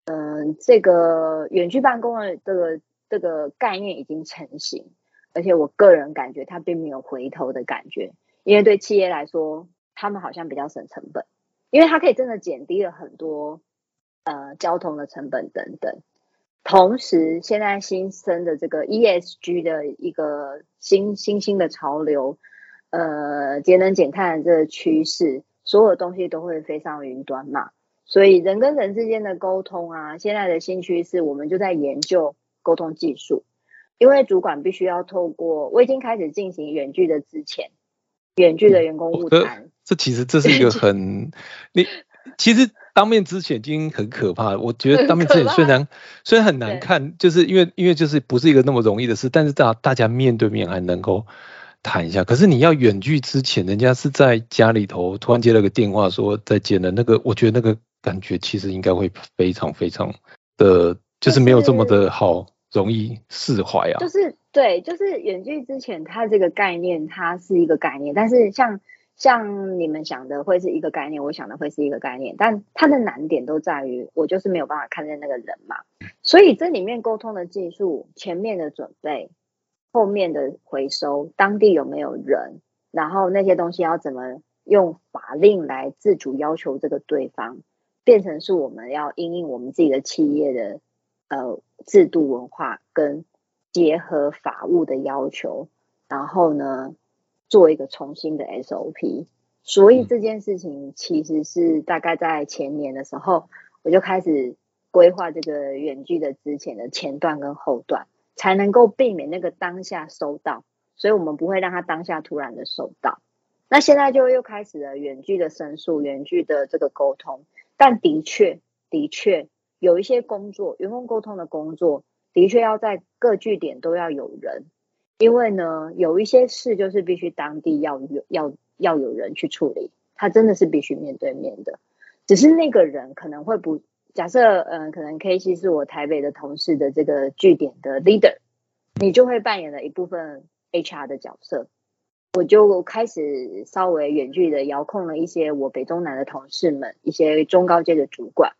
Speaker 2: 嗯，这个远距办公的这个这个概念已经成型，而且我个人感觉它并没有回头的感觉，因为对企业来说，他们好像比较省成本。因为它可以真的减低了很多呃交通的成本等等。同时，现在新生的这个 ESG 的一个新新兴的潮流，呃，节能减碳的这个趋势，所有东西都会飞上云端嘛。所以人跟人之间的沟通啊，现在的新趋势，我们就在研究沟通技术。因为主管必须要透过，我已经开始进行远距的之前，远距的员工物谈。
Speaker 1: 这其实这是一个 很你其实。当面之前已经很可怕，我觉得当面之前虽然虽然很难看，就是因为因为就是不是一个那么容易的事，但是大大家面对面还能够谈一下。可是你要远距之前，人家是在家里头突然接了个电话说再见了，那个我觉得那个感觉其实应该会非常非常的，就是没有这么的好容易释怀啊。
Speaker 2: 就是对，就是远距之前，它这个概念它是一个概念，但是像。像你们想的会是一个概念，我想的会是一个概念，但它的难点都在于我就是没有办法看见那个人嘛，所以这里面沟通的技术，前面的准备，后面的回收，当地有没有人，然后那些东西要怎么用法令来自主要求这个对方，变成是我们要因应我们自己的企业的呃制度文化跟结合法务的要求，然后呢？做一个重新的 SOP，所以这件事情其实是大概在前年的时候，我就开始规划这个远距的之前的前段跟后段，才能够避免那个当下收到，所以我们不会让他当下突然的收到。那现在就又开始了远距的申诉、远距的这个沟通，但的确的确有一些工作，员工沟通的工作，的确要在各据点都要有人。因为呢，有一些事就是必须当地要有要要有人去处理，他真的是必须面对面的。只是那个人可能会不假设，嗯，可能 K C 是我台北的同事的这个据点的 leader，你就会扮演了一部分 H R 的角色。我就开始稍微远距的遥控了一些我北中南的同事们，一些中高阶的主管，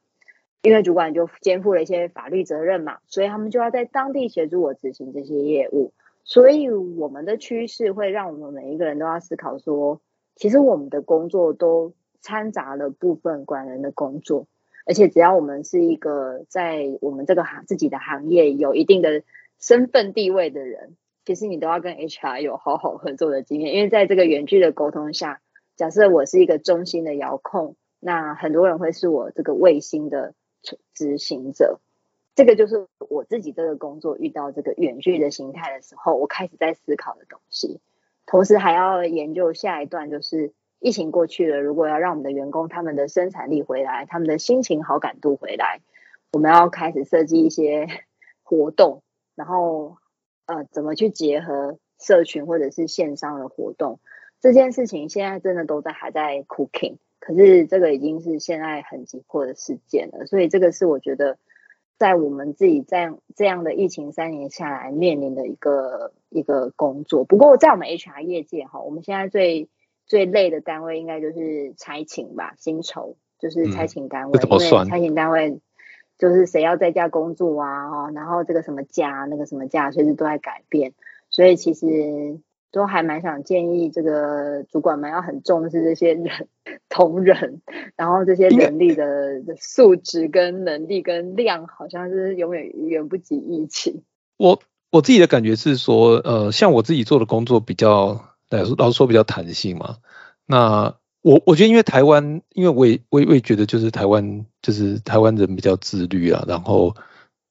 Speaker 2: 因为主管就肩负了一些法律责任嘛，所以他们就要在当地协助我执行这些业务。所以我们的趋势会让我们每一个人都要思考说，其实我们的工作都掺杂了部分管人的工作，而且只要我们是一个在我们这个行自己的行业有一定的身份地位的人，其实你都要跟 HR 有好好合作的经验，因为在这个远距的沟通下，假设我是一个中心的遥控，那很多人会是我这个卫星的执行者。这个就是我自己这个工作遇到这个远距的形态的时候，我开始在思考的东西。同时还要研究下一段，就是疫情过去了，如果要让我们的员工他们的生产力回来，他们的心情好感度回来，我们要开始设计一些 活动，然后呃，怎么去结合社群或者是线上的活动？这件事情现在真的都在还在 cooking，可是这个已经是现在很急迫的事件了，所以这个是我觉得。在我们自己这样这样的疫情三年下来面临的一个一个工作，不过在我们 HR 业界哈，我们现在最最累的单位应该就是差勤吧，薪酬就是差勤单位，因为差勤单位就是谁要在家工作啊，哈，然后这个什么假那个什么假随时都在改变，所以其实。都还蛮想建议这个主管们要很重视这些人 同仁，然后这些人力的素质跟能力跟量，好像是永远远不及疫情。
Speaker 1: 我我自己的感觉是说，呃，像我自己做的工作比较，老实老实说比较弹性嘛。那我我觉得因为台湾，因为我也我也我也觉得就是台湾就是台湾人比较自律啊，然后。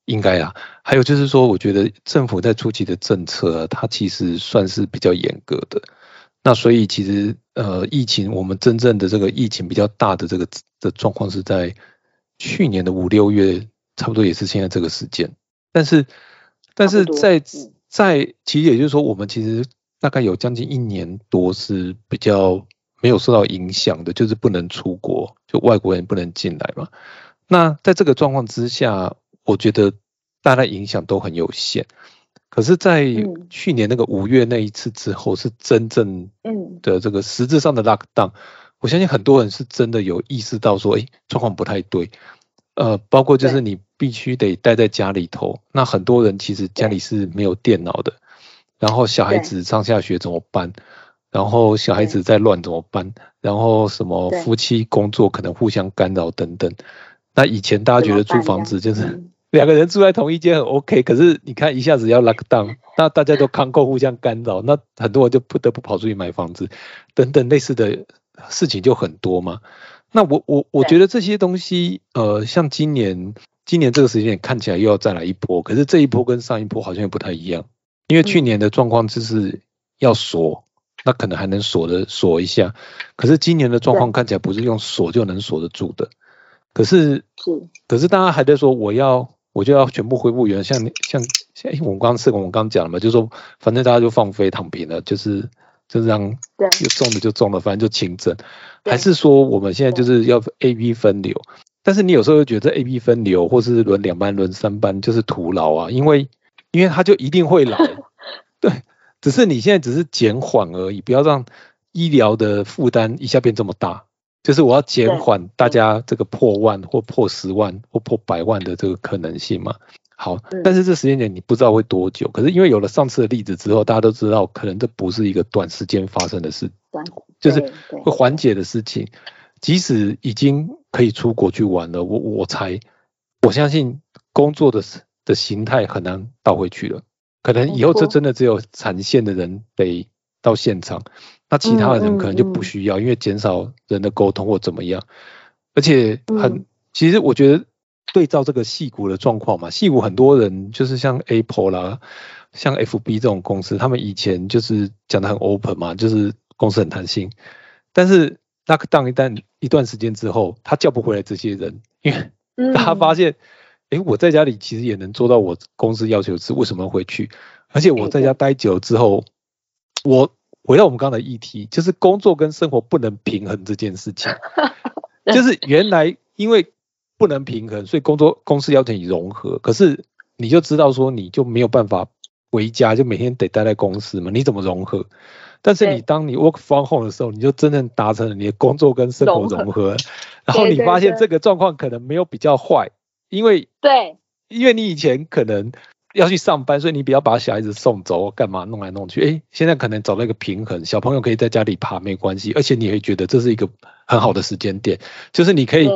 Speaker 1: 应该啊，还有就是说，我觉得政府在初期的政策，它其实算是比较严格的。那所以其实呃，疫情我们真正的这个疫情比较大的这个的状况是在去年的五六月，差不多也是现在这个时间。但是但是在在其实也就是说，我们其实大概有将近一年多是比较没有受到影响的，就是不能出国，就外国人不能进来嘛。那在这个状况之下。我觉得大家影响都很有限，可是，在去年那个五月那一次之后，是真正的这个实质上的 lock down。我相信很多人是真的有意识到说，哎，状况不太对。呃，包括就是你必须得待在家里头，那很多人其实家里是没有电脑的，然后小孩子上下学怎么办？然后小孩子在乱怎么办？然后什么夫妻工作可能互相干扰等等。那以前大家觉得租房子就是两个人住在同一间很 OK，可是你看一下子要 lock down，那大家都看够互相干扰，那很多人就不得不跑出去买房子，等等类似的事情就很多嘛。那我我我觉得这些东西，呃，像今年今年这个时间点看起来又要再来一波，可是这一波跟上一波好像又不太一样，因为去年的状况就是要锁，那可能还能锁的锁一下，可是今年的状况看起来不是用锁就能锁得住的，可是
Speaker 2: 是，
Speaker 1: 可是大家还在说我要我就要全部恢复原像像像我们刚刚是我们刚刚讲了嘛，就是说反正大家就放飞躺平了，就是就是让有中的就中了，反正就轻症。还是说我们现在就是要 A B 分流，但是你有时候又觉得 A B 分流或是轮两班轮三班就是徒劳啊，因为因为他就一定会来，对，只是你现在只是减缓而已，不要让医疗的负担一下变这么大，就是我要减缓大家这个破万或破十万或破百万的这个可能性嘛。好，但是这时间点你不知道会多久，可是因为有了上次的例子之后，大家都知道可能这不是一个短时间发生的事，就是会缓解的事情。即使已经可以出国去玩了，我我才我相信工作的的形态很难倒回去了，可能以后这真的只有产线的人得到现场，那其他的人可能就不需要，因为减少人的沟通或怎么样，而且很其实我觉得。对照这个细股的状况嘛，细股很多人就是像 Apple 啦，像 FB 这种公司，他们以前就是讲的很 open 嘛，就是公司很弹性。但是 lockdown 一旦一段时间之后，他叫不回来这些人，因为他发现，哎，我在家里其实也能做到我公司要求的事，为什么回去？而且我在家待久了之后，我回到我们刚才议题，就是工作跟生活不能平衡这件事情，就是原来因为。不能平衡，所以工作公司要求你融合，可是你就知道说你就没有办法回家，就每天得待在公司嘛？你怎么融合？但是你当你 work from home 的时候，你就真正达成了你的工作跟生活融合，然后你发现这个状况可能没有比较坏，因为
Speaker 2: 对，
Speaker 1: 因为你以前可能要去上班，所以你不要把小孩子送走，干嘛弄来弄去？哎，现在可能找到一个平衡，小朋友可以在家里爬没关系，而且你会觉得这是一个很好的时间点，就是你可以。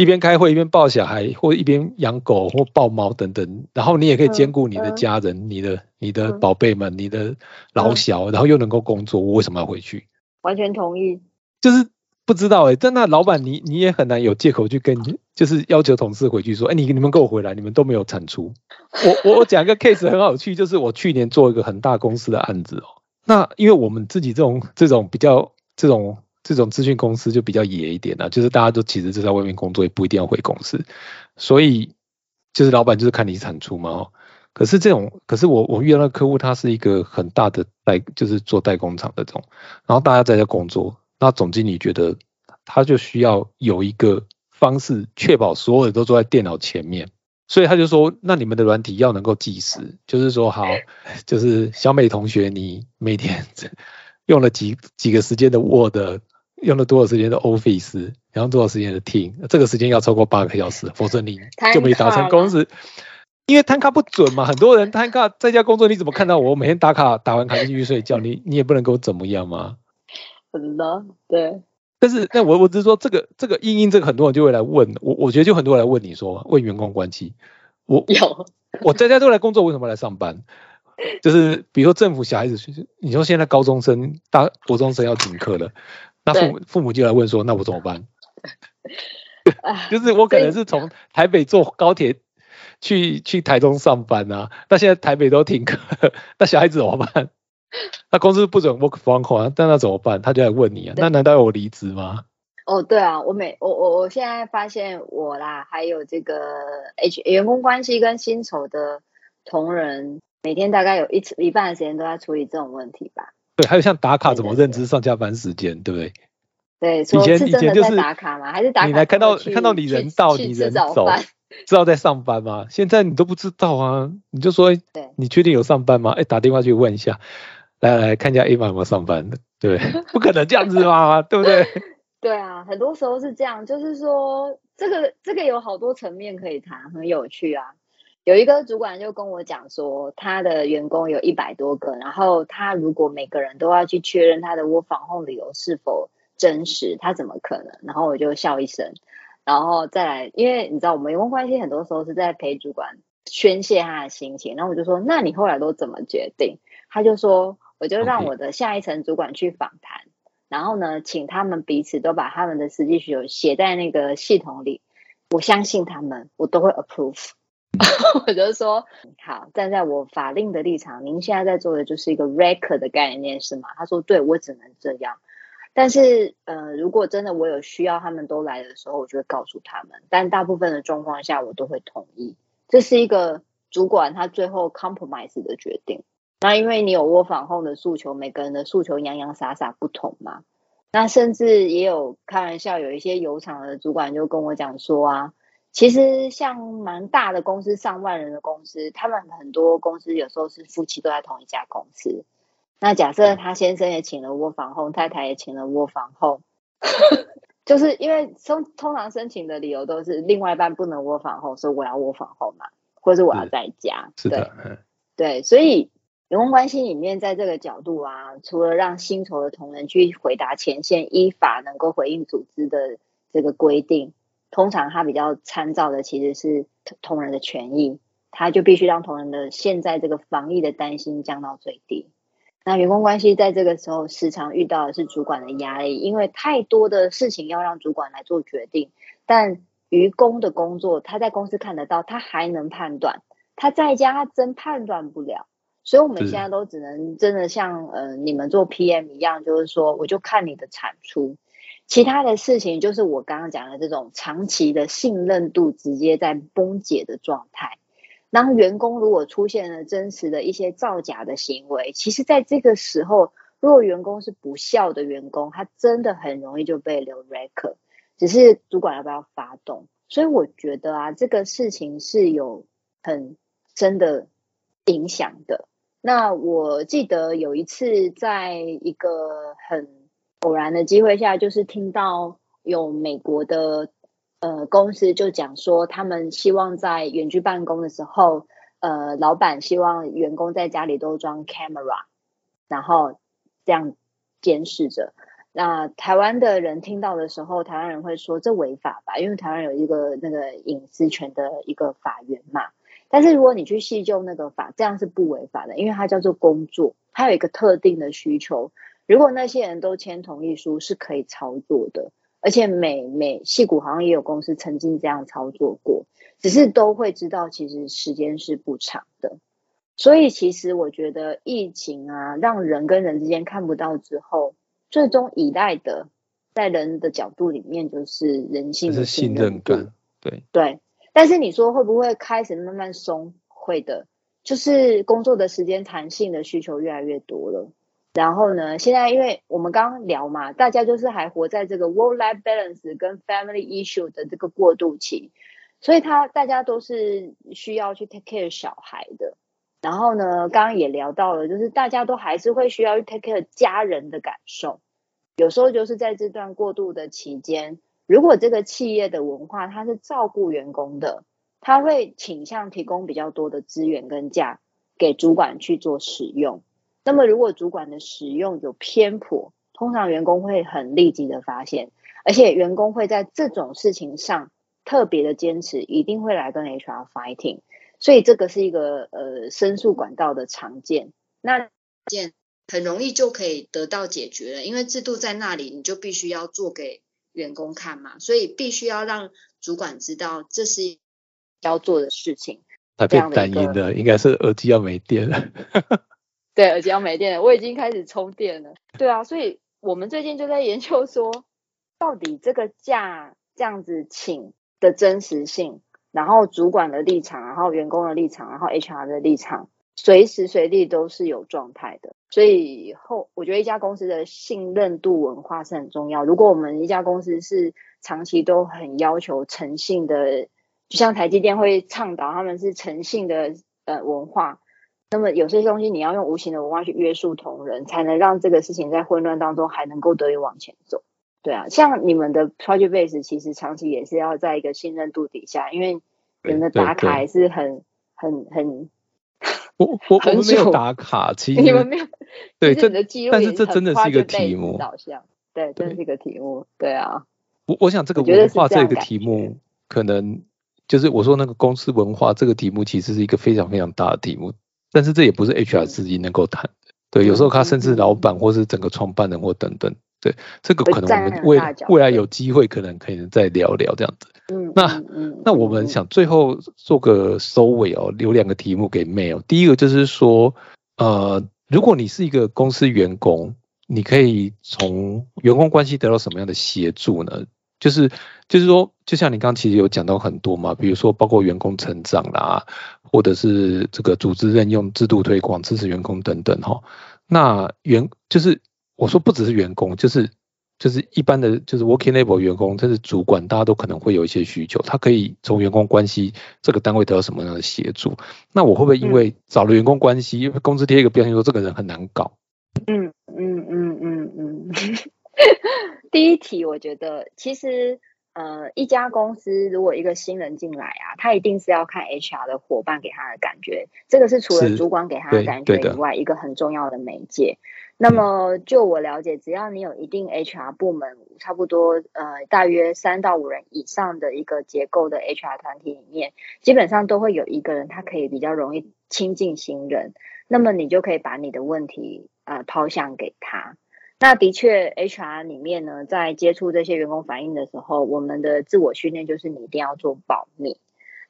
Speaker 1: 一边开会一边抱小孩，或一边养狗或抱猫等等，然后你也可以兼顾你的家人、你的、你的宝贝们、你的老小，然后又能够工作，我为什么要回去？
Speaker 2: 完全同意。
Speaker 1: 就是不知道哎，但那老板你你也很难有借口去跟，就是要求同事回去说，哎，你你们给我回来，你们都没有产出。我我我讲一个 case 很好趣，就是我去年做一个很大公司的案子哦，那因为我们自己这种这种比较这种。这种资讯公司就比较野一点啊，就是大家都其实就在外面工作，也不一定要回公司，所以就是老板就是看你产出嘛哦。可是这种，可是我我遇到的客户，他是一个很大的代，就是做代工厂的这种，然后大家在这工作，那总经理觉得他就需要有一个方式确保所有人都坐在电脑前面，所以他就说，那你们的软体要能够计时，就是说好，就是小美同学，你每天 用了几几个时间的 Word。用了多少时间的 Office，然后多少时间的 Team，这个时间要超过八个小时，否则你 就没达成公司。因为摊卡不准嘛，很多人摊卡在家工作，你怎么看到我每天打卡打完卡就去睡觉？你你也不能给我怎么样吗？
Speaker 2: 很的，对。
Speaker 1: 但是那我我只是说这个这个英英这个很多人就会来问我，我觉得就很多人来问你说问员工关系，我
Speaker 2: 有
Speaker 1: 我在家都来工作，为什么来上班？就是比如说政府小孩子，你说现在高中生大国中生要停课了。那父母父母就来问说：“那我怎么办？” 就是我可能是从台北坐高铁去去台中上班啊，那现在台北都停课，那小孩子怎么办？那公司不准 work from home，但那怎么办？他就来问你啊，那难道要我离职吗？
Speaker 2: 哦，对啊，我每我我我现在发现我啦，还有这个 H 员工关系跟薪酬的同仁，每天大概有一一半的时间都在处理这种问题吧。
Speaker 1: 对，还有像打卡怎么认知上下班时间，对不对？
Speaker 2: 对，
Speaker 1: 以前以前就是
Speaker 2: 打卡吗？还是打卡
Speaker 1: 你来看到看到你人到你人走，知道在上班吗？现在你都不知道啊，你就说，对，你确定有上班吗？哎，打电话去问一下，来来看一下 A 妈有没有上班的，对，不可能这样子嘛，对不对？
Speaker 2: 对啊，很多时候是这样，就是说这个这个有好多层面可以谈，很有趣啊。有一个主管就跟我讲说，他的员工有一百多个，然后他如果每个人都要去确认他的窝房后理由是否真实，他怎么可能？然后我就笑一声，然后再来，因为你知道我们员工关系很多时候是在陪主管宣泄他的心情，然后我就说，那你后来都怎么决定？他就说，我就让我的下一层主管去访谈，然后呢，请他们彼此都把他们的实际需求写在那个系统里，我相信他们，我都会 approve。我就说好，站在我法令的立场，您现在在做的就是一个 record 的概念是吗？他说对，我只能这样。但是呃，如果真的我有需要，他们都来的时候，我就会告诉他们。但大部分的状况下，我都会同意。这是一个主管他最后 compromise 的决定。那因为你有窝房后的诉求，每个人的诉求洋洋洒洒不同嘛。那甚至也有开玩笑，有一些油厂的主管就跟我讲说啊。其实像蛮大的公司，上万人的公司，他们很多公司有时候是夫妻都在同一家公司。那假设他先生也请了窝房后，太太也请了窝房后，就是因为通通常申请的理由都是另外一半不能窝房后，所以我要窝房后嘛，或者我要在家。
Speaker 1: 是的，
Speaker 2: 对，所以员工关系里面，在这个角度啊，除了让薪酬的同仁去回答前线依法能够回应组织的这个规定。通常他比较参照的其实是同仁的权益，他就必须让同仁的现在这个防疫的担心降到最低。那员工关系在这个时候时常遇到的是主管的压力，因为太多的事情要让主管来做决定，但愚公的工作他在公司看得到，他还能判断，他在家他真判断不了，所以我们现在都只能真的像呃你们做 PM 一样，就是说我就看你的产出。其他的事情就是我刚刚讲的这种长期的信任度直接在崩解的状态。当员工如果出现了真实的一些造假的行为，其实在这个时候，如果员工是不孝的员工，他真的很容易就被留 record。只是主管要不要发动？所以我觉得啊，这个事情是有很真的影响的。那我记得有一次在一个很。偶然的机会下，就是听到有美国的呃公司就讲说，他们希望在远距办公的时候，呃，老板希望员工在家里都装 camera，然后这样监视着。那台湾的人听到的时候，台湾人会说这违法吧？因为台湾有一个那个隐私权的一个法源嘛。但是如果你去细究那个法，这样是不违法的，因为它叫做工作，它有一个特定的需求。如果那些人都签同意书，是可以操作的，而且每每戏股好像也有公司曾经这样操作过，只是都会知道其实时间是不长的。所以其实我觉得疫情啊，让人跟人之间看不到之后，最终依赖的，在人的角度里面就是人性的信任
Speaker 1: 感。对
Speaker 2: 对，但是你说会不会开始慢慢松？会的，就是工作的时间弹性的需求越来越多了。然后呢？现在因为我们刚刚聊嘛，大家就是还活在这个 work-life balance 跟 family issue 的这个过渡期，所以他大家都是需要去 take care 小孩的。然后呢，刚刚也聊到了，就是大家都还是会需要去 take care 家人的感受。有时候就是在这段过渡的期间，如果这个企业的文化它是照顾员工的，他会倾向提供比较多的资源跟价给主管去做使用。那么，如果主管的使用有偏颇，通常员工会很立即的发现，而且员工会在这种事情上特别的坚持，一定会来跟 HR fighting。所以这个是一个呃申诉管道的常见，那件很容易就可以得到解决了，因为制度在那里，你就必须要做给员工看嘛，所以必须要让主管知道这是要做的事情。
Speaker 1: 他变单音的，应该是耳机要没电了。
Speaker 2: 对，耳机要没电了，我已经开始充电了。对啊，所以我们最近就在研究说，到底这个假这样子请的真实性，然后主管的立场，然后员工的立场，然后 HR 的立场，随时随地都是有状态的。所以后，我觉得一家公司的信任度文化是很重要。如果我们一家公司是长期都很要求诚信的，就像台积电会倡导他们是诚信的呃文化。那么有些东西你要用无形的文化去约束同仁，才能让这个事情在混乱当中还能够得以往前走。对啊，像你们的 project base 其实长期也是要在一个信任度底下，因为你们的打卡还是很很很。
Speaker 1: 我我我们没有打卡，其实
Speaker 2: 你们没有
Speaker 1: 对这但是这真的是一个题目
Speaker 2: 导向，对，这是一个题目，对啊。
Speaker 1: 我我想这个文化这个题目，可能就是我说那个公司文化这个题目，其实是一个非常非常大的题目，但是这也不是 HR 自己能够谈的。对，有时候他甚至老板或是整个创办人或等等，对，这个可能我们未未来有机会可能可以再聊聊这样子。
Speaker 2: 嗯，
Speaker 1: 那那我们想最后做个收尾哦，留两个题目给 Mail。第一个就是说，呃，如果你是一个公司员工，你可以从员工关系得到什么样的协助呢？就是就是说，就像你刚刚其实有讲到很多嘛，比如说包括员工成长啦，或者是这个组织任用制度推广支持员工等等哈。那员就是我说不只是员工，就是就是一般的就是 working level 员工，这是主管，大家都可能会有一些需求，他可以从员工关系这个单位得到什么样的协助？那我会不会因为找了员工关系，因为公司贴一个标签说这个人很难搞？
Speaker 2: 嗯嗯嗯嗯嗯。第一题，我觉得其实呃，一家公司如果一个新人进来啊，他一定是要看 HR 的伙伴给他的感觉，这个是除了主管给他的感觉以外，一个很重要的媒介。那么就我了解，只要你有一定 HR 部门，差不多呃大约三到五人以上的一个结构的 HR 团体里面，基本上都会有一个人，他可以比较容易亲近新人，那么你就可以把你的问题呃抛向给他。那的确，HR 里面呢，在接触这些员工反应的时候，我们的自我训练就是你一定要做保密。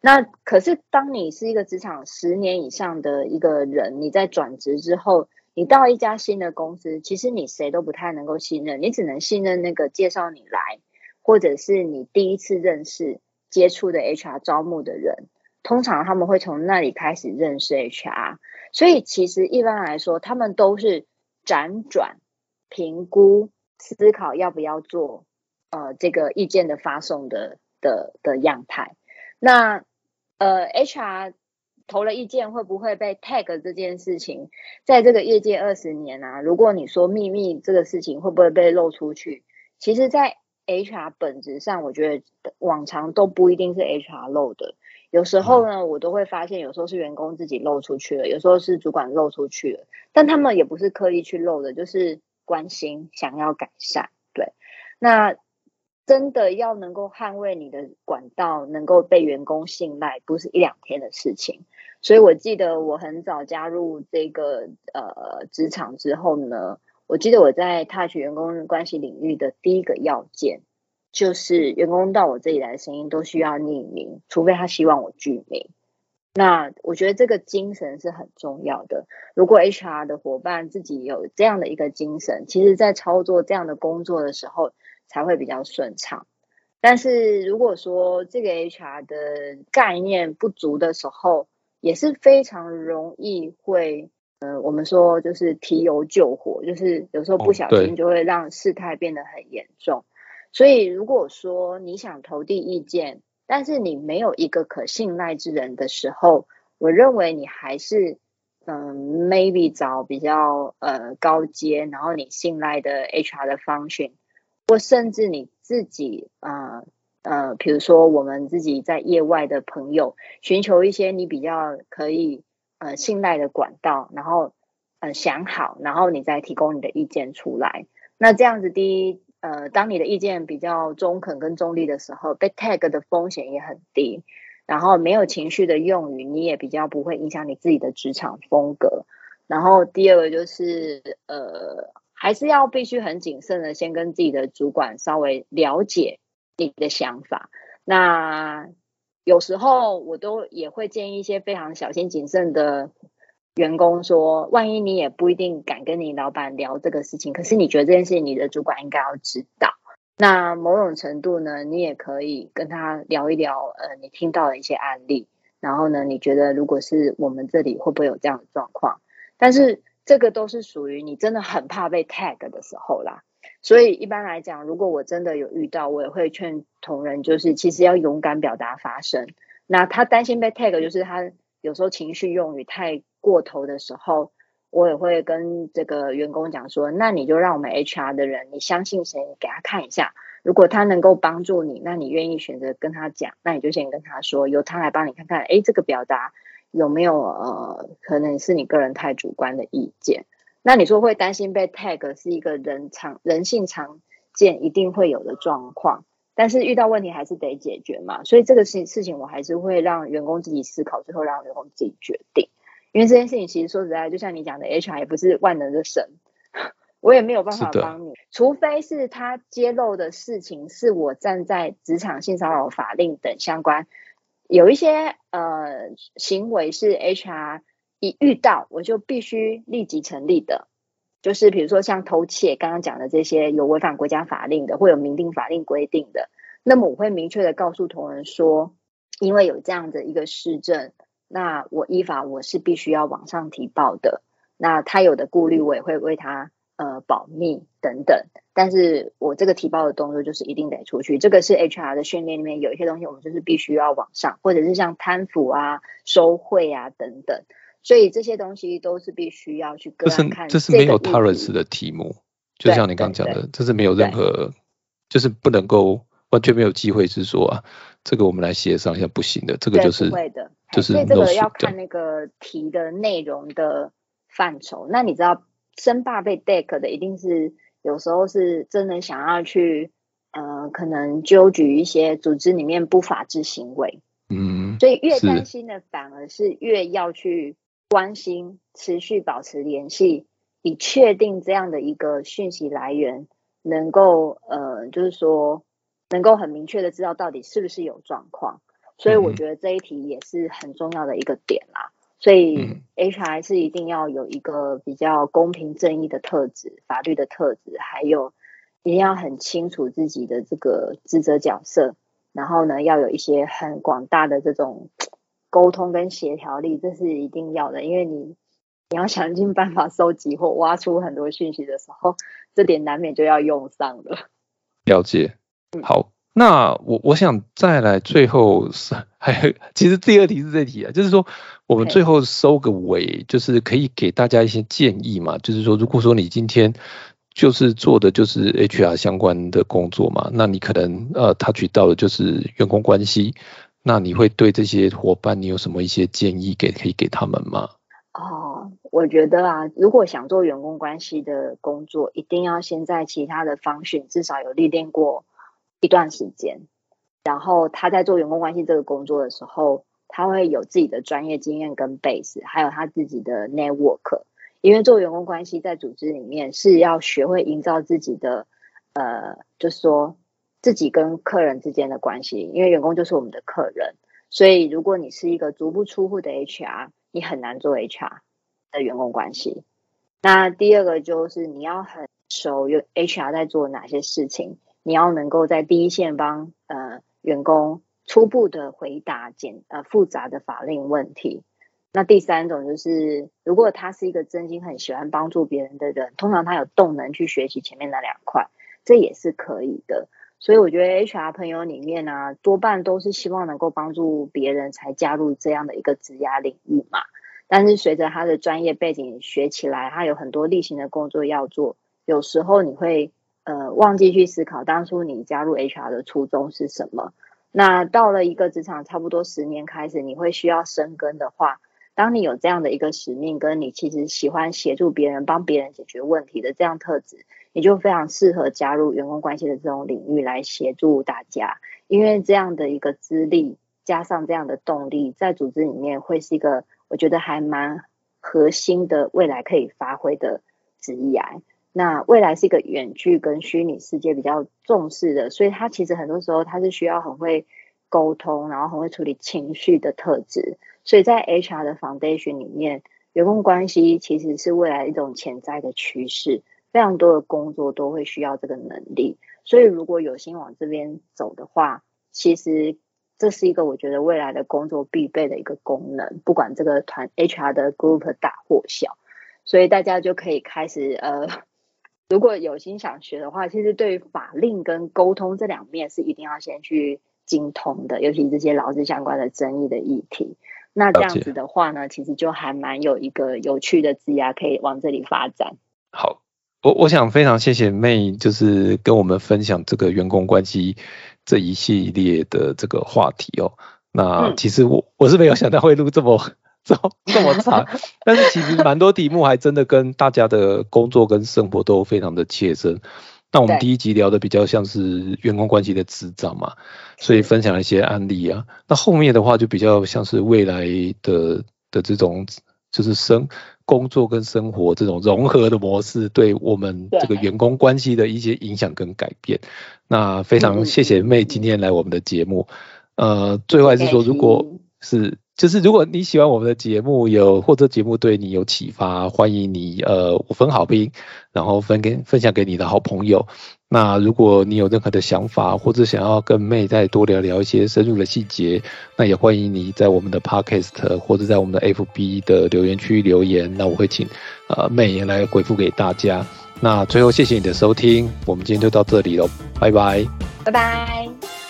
Speaker 2: 那可是，当你是一个职场十年以上的一个人，你在转职之后，你到一家新的公司，其实你谁都不太能够信任，你只能信任那个介绍你来，或者是你第一次认识接触的 HR 招募的人，通常他们会从那里开始认识 HR。所以，其实一般来说，他们都是辗转。评估思考要不要做呃这个意见的发送的的的样态，那呃 HR 投了意见会不会被 tag 这件事情，在这个业界二十年啊，如果你说秘密这个事情会不会被露出去，其实，在 HR 本质上，我觉得往常都不一定是 HR 漏的，有时候呢，我都会发现，有时候是员工自己漏出去了，有时候是主管漏出去了，但他们也不是刻意去漏的，就是。关心，想要改善，对，那真的要能够捍卫你的管道，能够被员工信赖，不是一两天的事情。所以我记得我很早加入这个呃职场之后呢，我记得我在 touch 员工关系领域的第一个要件，就是员工到我这里来的声音都需要匿名，除非他希望我具名。那我觉得这个精神是很重要的。如果 HR 的伙伴自己有这样的一个精神，其实在操作这样的工作的时候才会比较顺畅。但是如果说这个 HR 的概念不足的时候，也是非常容易会，呃，我们说就是提油救火，就是有时候不小心就会让事态变得很严重。所以如果说你想投递意见，但是你没有一个可信赖之人的时候，我认为你还是嗯，maybe 找比较呃高阶，然后你信赖的 HR 的 function，或甚至你自己啊呃，比如说我们自己在业外的朋友，寻求一些你比较可以呃信赖的管道，然后呃想好，然后你再提供你的意见出来。那这样子第一。呃，当你的意见比较中肯跟中立的时候，被 tag 的风险也很低，然后没有情绪的用语，你也比较不会影响你自己的职场风格。然后第二个就是，呃，还是要必须很谨慎的，先跟自己的主管稍微了解你的想法。那有时候我都也会建议一些非常小心谨慎的。员工说：“万一你也不一定敢跟你老板聊这个事情，可是你觉得这件事情你的主管应该要知道。那某种程度呢，你也可以跟他聊一聊，呃，你听到的一些案例。然后呢，你觉得如果是我们这里会不会有这样的状况？但是这个都是属于你真的很怕被 tag 的时候啦。所以一般来讲，如果我真的有遇到，我也会劝同仁，就是其实要勇敢表达发声。那他担心被 tag，就是他有时候情绪用语太。”过头的时候，我也会跟这个员工讲说，那你就让我们 HR 的人，你相信谁，给他看一下，如果他能够帮助你，那你愿意选择跟他讲，那你就先跟他说，由他来帮你看看，哎，这个表达有没有呃，可能是你个人太主观的意见。那你说会担心被 tag 是一个人常人性常见一定会有的状况，但是遇到问题还是得解决嘛。所以这个事事情我还是会让员工自己思考，最后让员工自己决定。因为这件事情其实说实在，就像你讲的，HR 也不是万能的神，我也没有办法帮你，除非是他揭露的事情是我站在职场性骚扰法令等相关，有一些呃行为是 HR 一遇到我就必须立即成立的，就是比如说像偷窃刚刚讲的这些有违反国家法令的，会有明定法令规定的，那么我会明确的告诉同仁说，因为有这样的一个事证。那我依法我是必须要往上提报的，那他有的顾虑我也会为他呃保密等等，但是我这个提报的动作就是一定得出去，这个是 HR 的训练里面有一些东西我们就是必须要往上，或者是像贪腐啊、收贿啊等等，所以这些东西都是必须要去个案看。
Speaker 1: 这是没有 tolerance 的题目，就像你刚刚讲的，这是没有任何，就是不能够完全没有机会是说啊。这个我们来协商一下，不行的，这个就是
Speaker 2: 会的，
Speaker 1: 就是
Speaker 2: 这个要看那个题的内容的范畴。那你知道，生怕被 deck 的，一定是有时候是真的想要去，呃，可能纠举一些组织里面不法之行为。
Speaker 1: 嗯，
Speaker 2: 所以越担心的，反而是越要去关心，持续保持联系，以确定这样的一个讯息来源能够，呃，就是说。能够很明确的知道到底是不是有状况，所以我觉得这一题也是很重要的一个点啦。所以 HR 是一定要有一个比较公平正义的特质、法律的特质，还有一定要很清楚自己的这个职责角色，然后呢，要有一些很广大的这种沟通跟协调力，这是一定要的。因为你你要想尽办法收集或挖出很多讯息的时候，这点难免就要用上了。
Speaker 1: 了解。好，那我我想再来最后是还，其实第二题是这题啊，就是说我们最后收个尾，就是可以给大家一些建议嘛，就是说如果说你今天就是做的就是 HR 相关的工作嘛，那你可能呃他取到的就是员工关系，那你会对这些伙伴你有什么一些建议给可以给他们吗？
Speaker 2: 哦，我觉得啊，如果想做员工关系的工作，一定要先在其他的方训至少有历练过。一段时间，然后他在做员工关系这个工作的时候，他会有自己的专业经验跟 base，还有他自己的 network。因为做员工关系在组织里面是要学会营造自己的，呃，就是说自己跟客人之间的关系。因为员工就是我们的客人，所以如果你是一个足不出户的 HR，你很难做 HR 的员工关系。那第二个就是你要很熟有 HR 在做哪些事情。你要能够在第一线帮呃员工初步的回答简呃复杂的法令问题。那第三种就是，如果他是一个真心很喜欢帮助别人的人，通常他有动能去学习前面那两块，这也是可以的。所以我觉得 HR 朋友里面呢，多半都是希望能够帮助别人才加入这样的一个职涯领域嘛。但是随着他的专业背景学起来，他有很多例行的工作要做，有时候你会。呃，忘记去思考当初你加入 HR 的初衷是什么。那到了一个职场差不多十年开始，你会需要生根的话，当你有这样的一个使命，跟你其实喜欢协助别人、帮别人解决问题的这样特质，你就非常适合加入员工关系的这种领域来协助大家。因为这样的一个资历加上这样的动力，在组织里面会是一个我觉得还蛮核心的未来可以发挥的职业。那未来是一个远距跟虚拟世界比较重视的，所以他其实很多时候他是需要很会沟通，然后很会处理情绪的特质。所以在 HR 的 foundation 里面，员工关系其实是未来一种潜在的趋势，非常多的工作都会需要这个能力。所以如果有心往这边走的话，其实这是一个我觉得未来的工作必备的一个功能，不管这个团 HR 的 group 大或小，所以大家就可以开始呃。如果有心想学的话，其实对于法令跟沟通这两面是一定要先去精通的，尤其这些劳资相关的争议的议题。那这样子的话呢，其实就还蛮有一个有趣的枝芽，可以往这里发展。
Speaker 1: 好，我我想非常谢谢妹，就是跟我们分享这个员工关系这一系列的这个话题哦。那其实我我是没有想到会录这么。这么这么长，但是其实蛮多题目还真的跟大家的工作跟生活都非常的切身。那我们第一集聊的比较像是员工关系的执掌嘛，所以分享了一些案例啊。那后面的话就比较像是未来的的这种就是生工作跟生活这种融合的模式，对我们这个员工关系的一些影响跟改变。那非常谢谢妹今天来我们的节目。呃，最后还是说，如果是。就是如果你喜欢我们的节目，有或者节目对你有启发，欢迎你呃五分好评，然后分给分享给你的好朋友。那如果你有任何的想法，或者想要跟妹再多聊聊一些深入的细节，那也欢迎你在我们的 Podcast 或者在我们的 FB 的留言区留言，那我会请呃妹来回复给大家。那最后谢谢你的收听，我们今天就到这里喽，拜拜，
Speaker 2: 拜拜。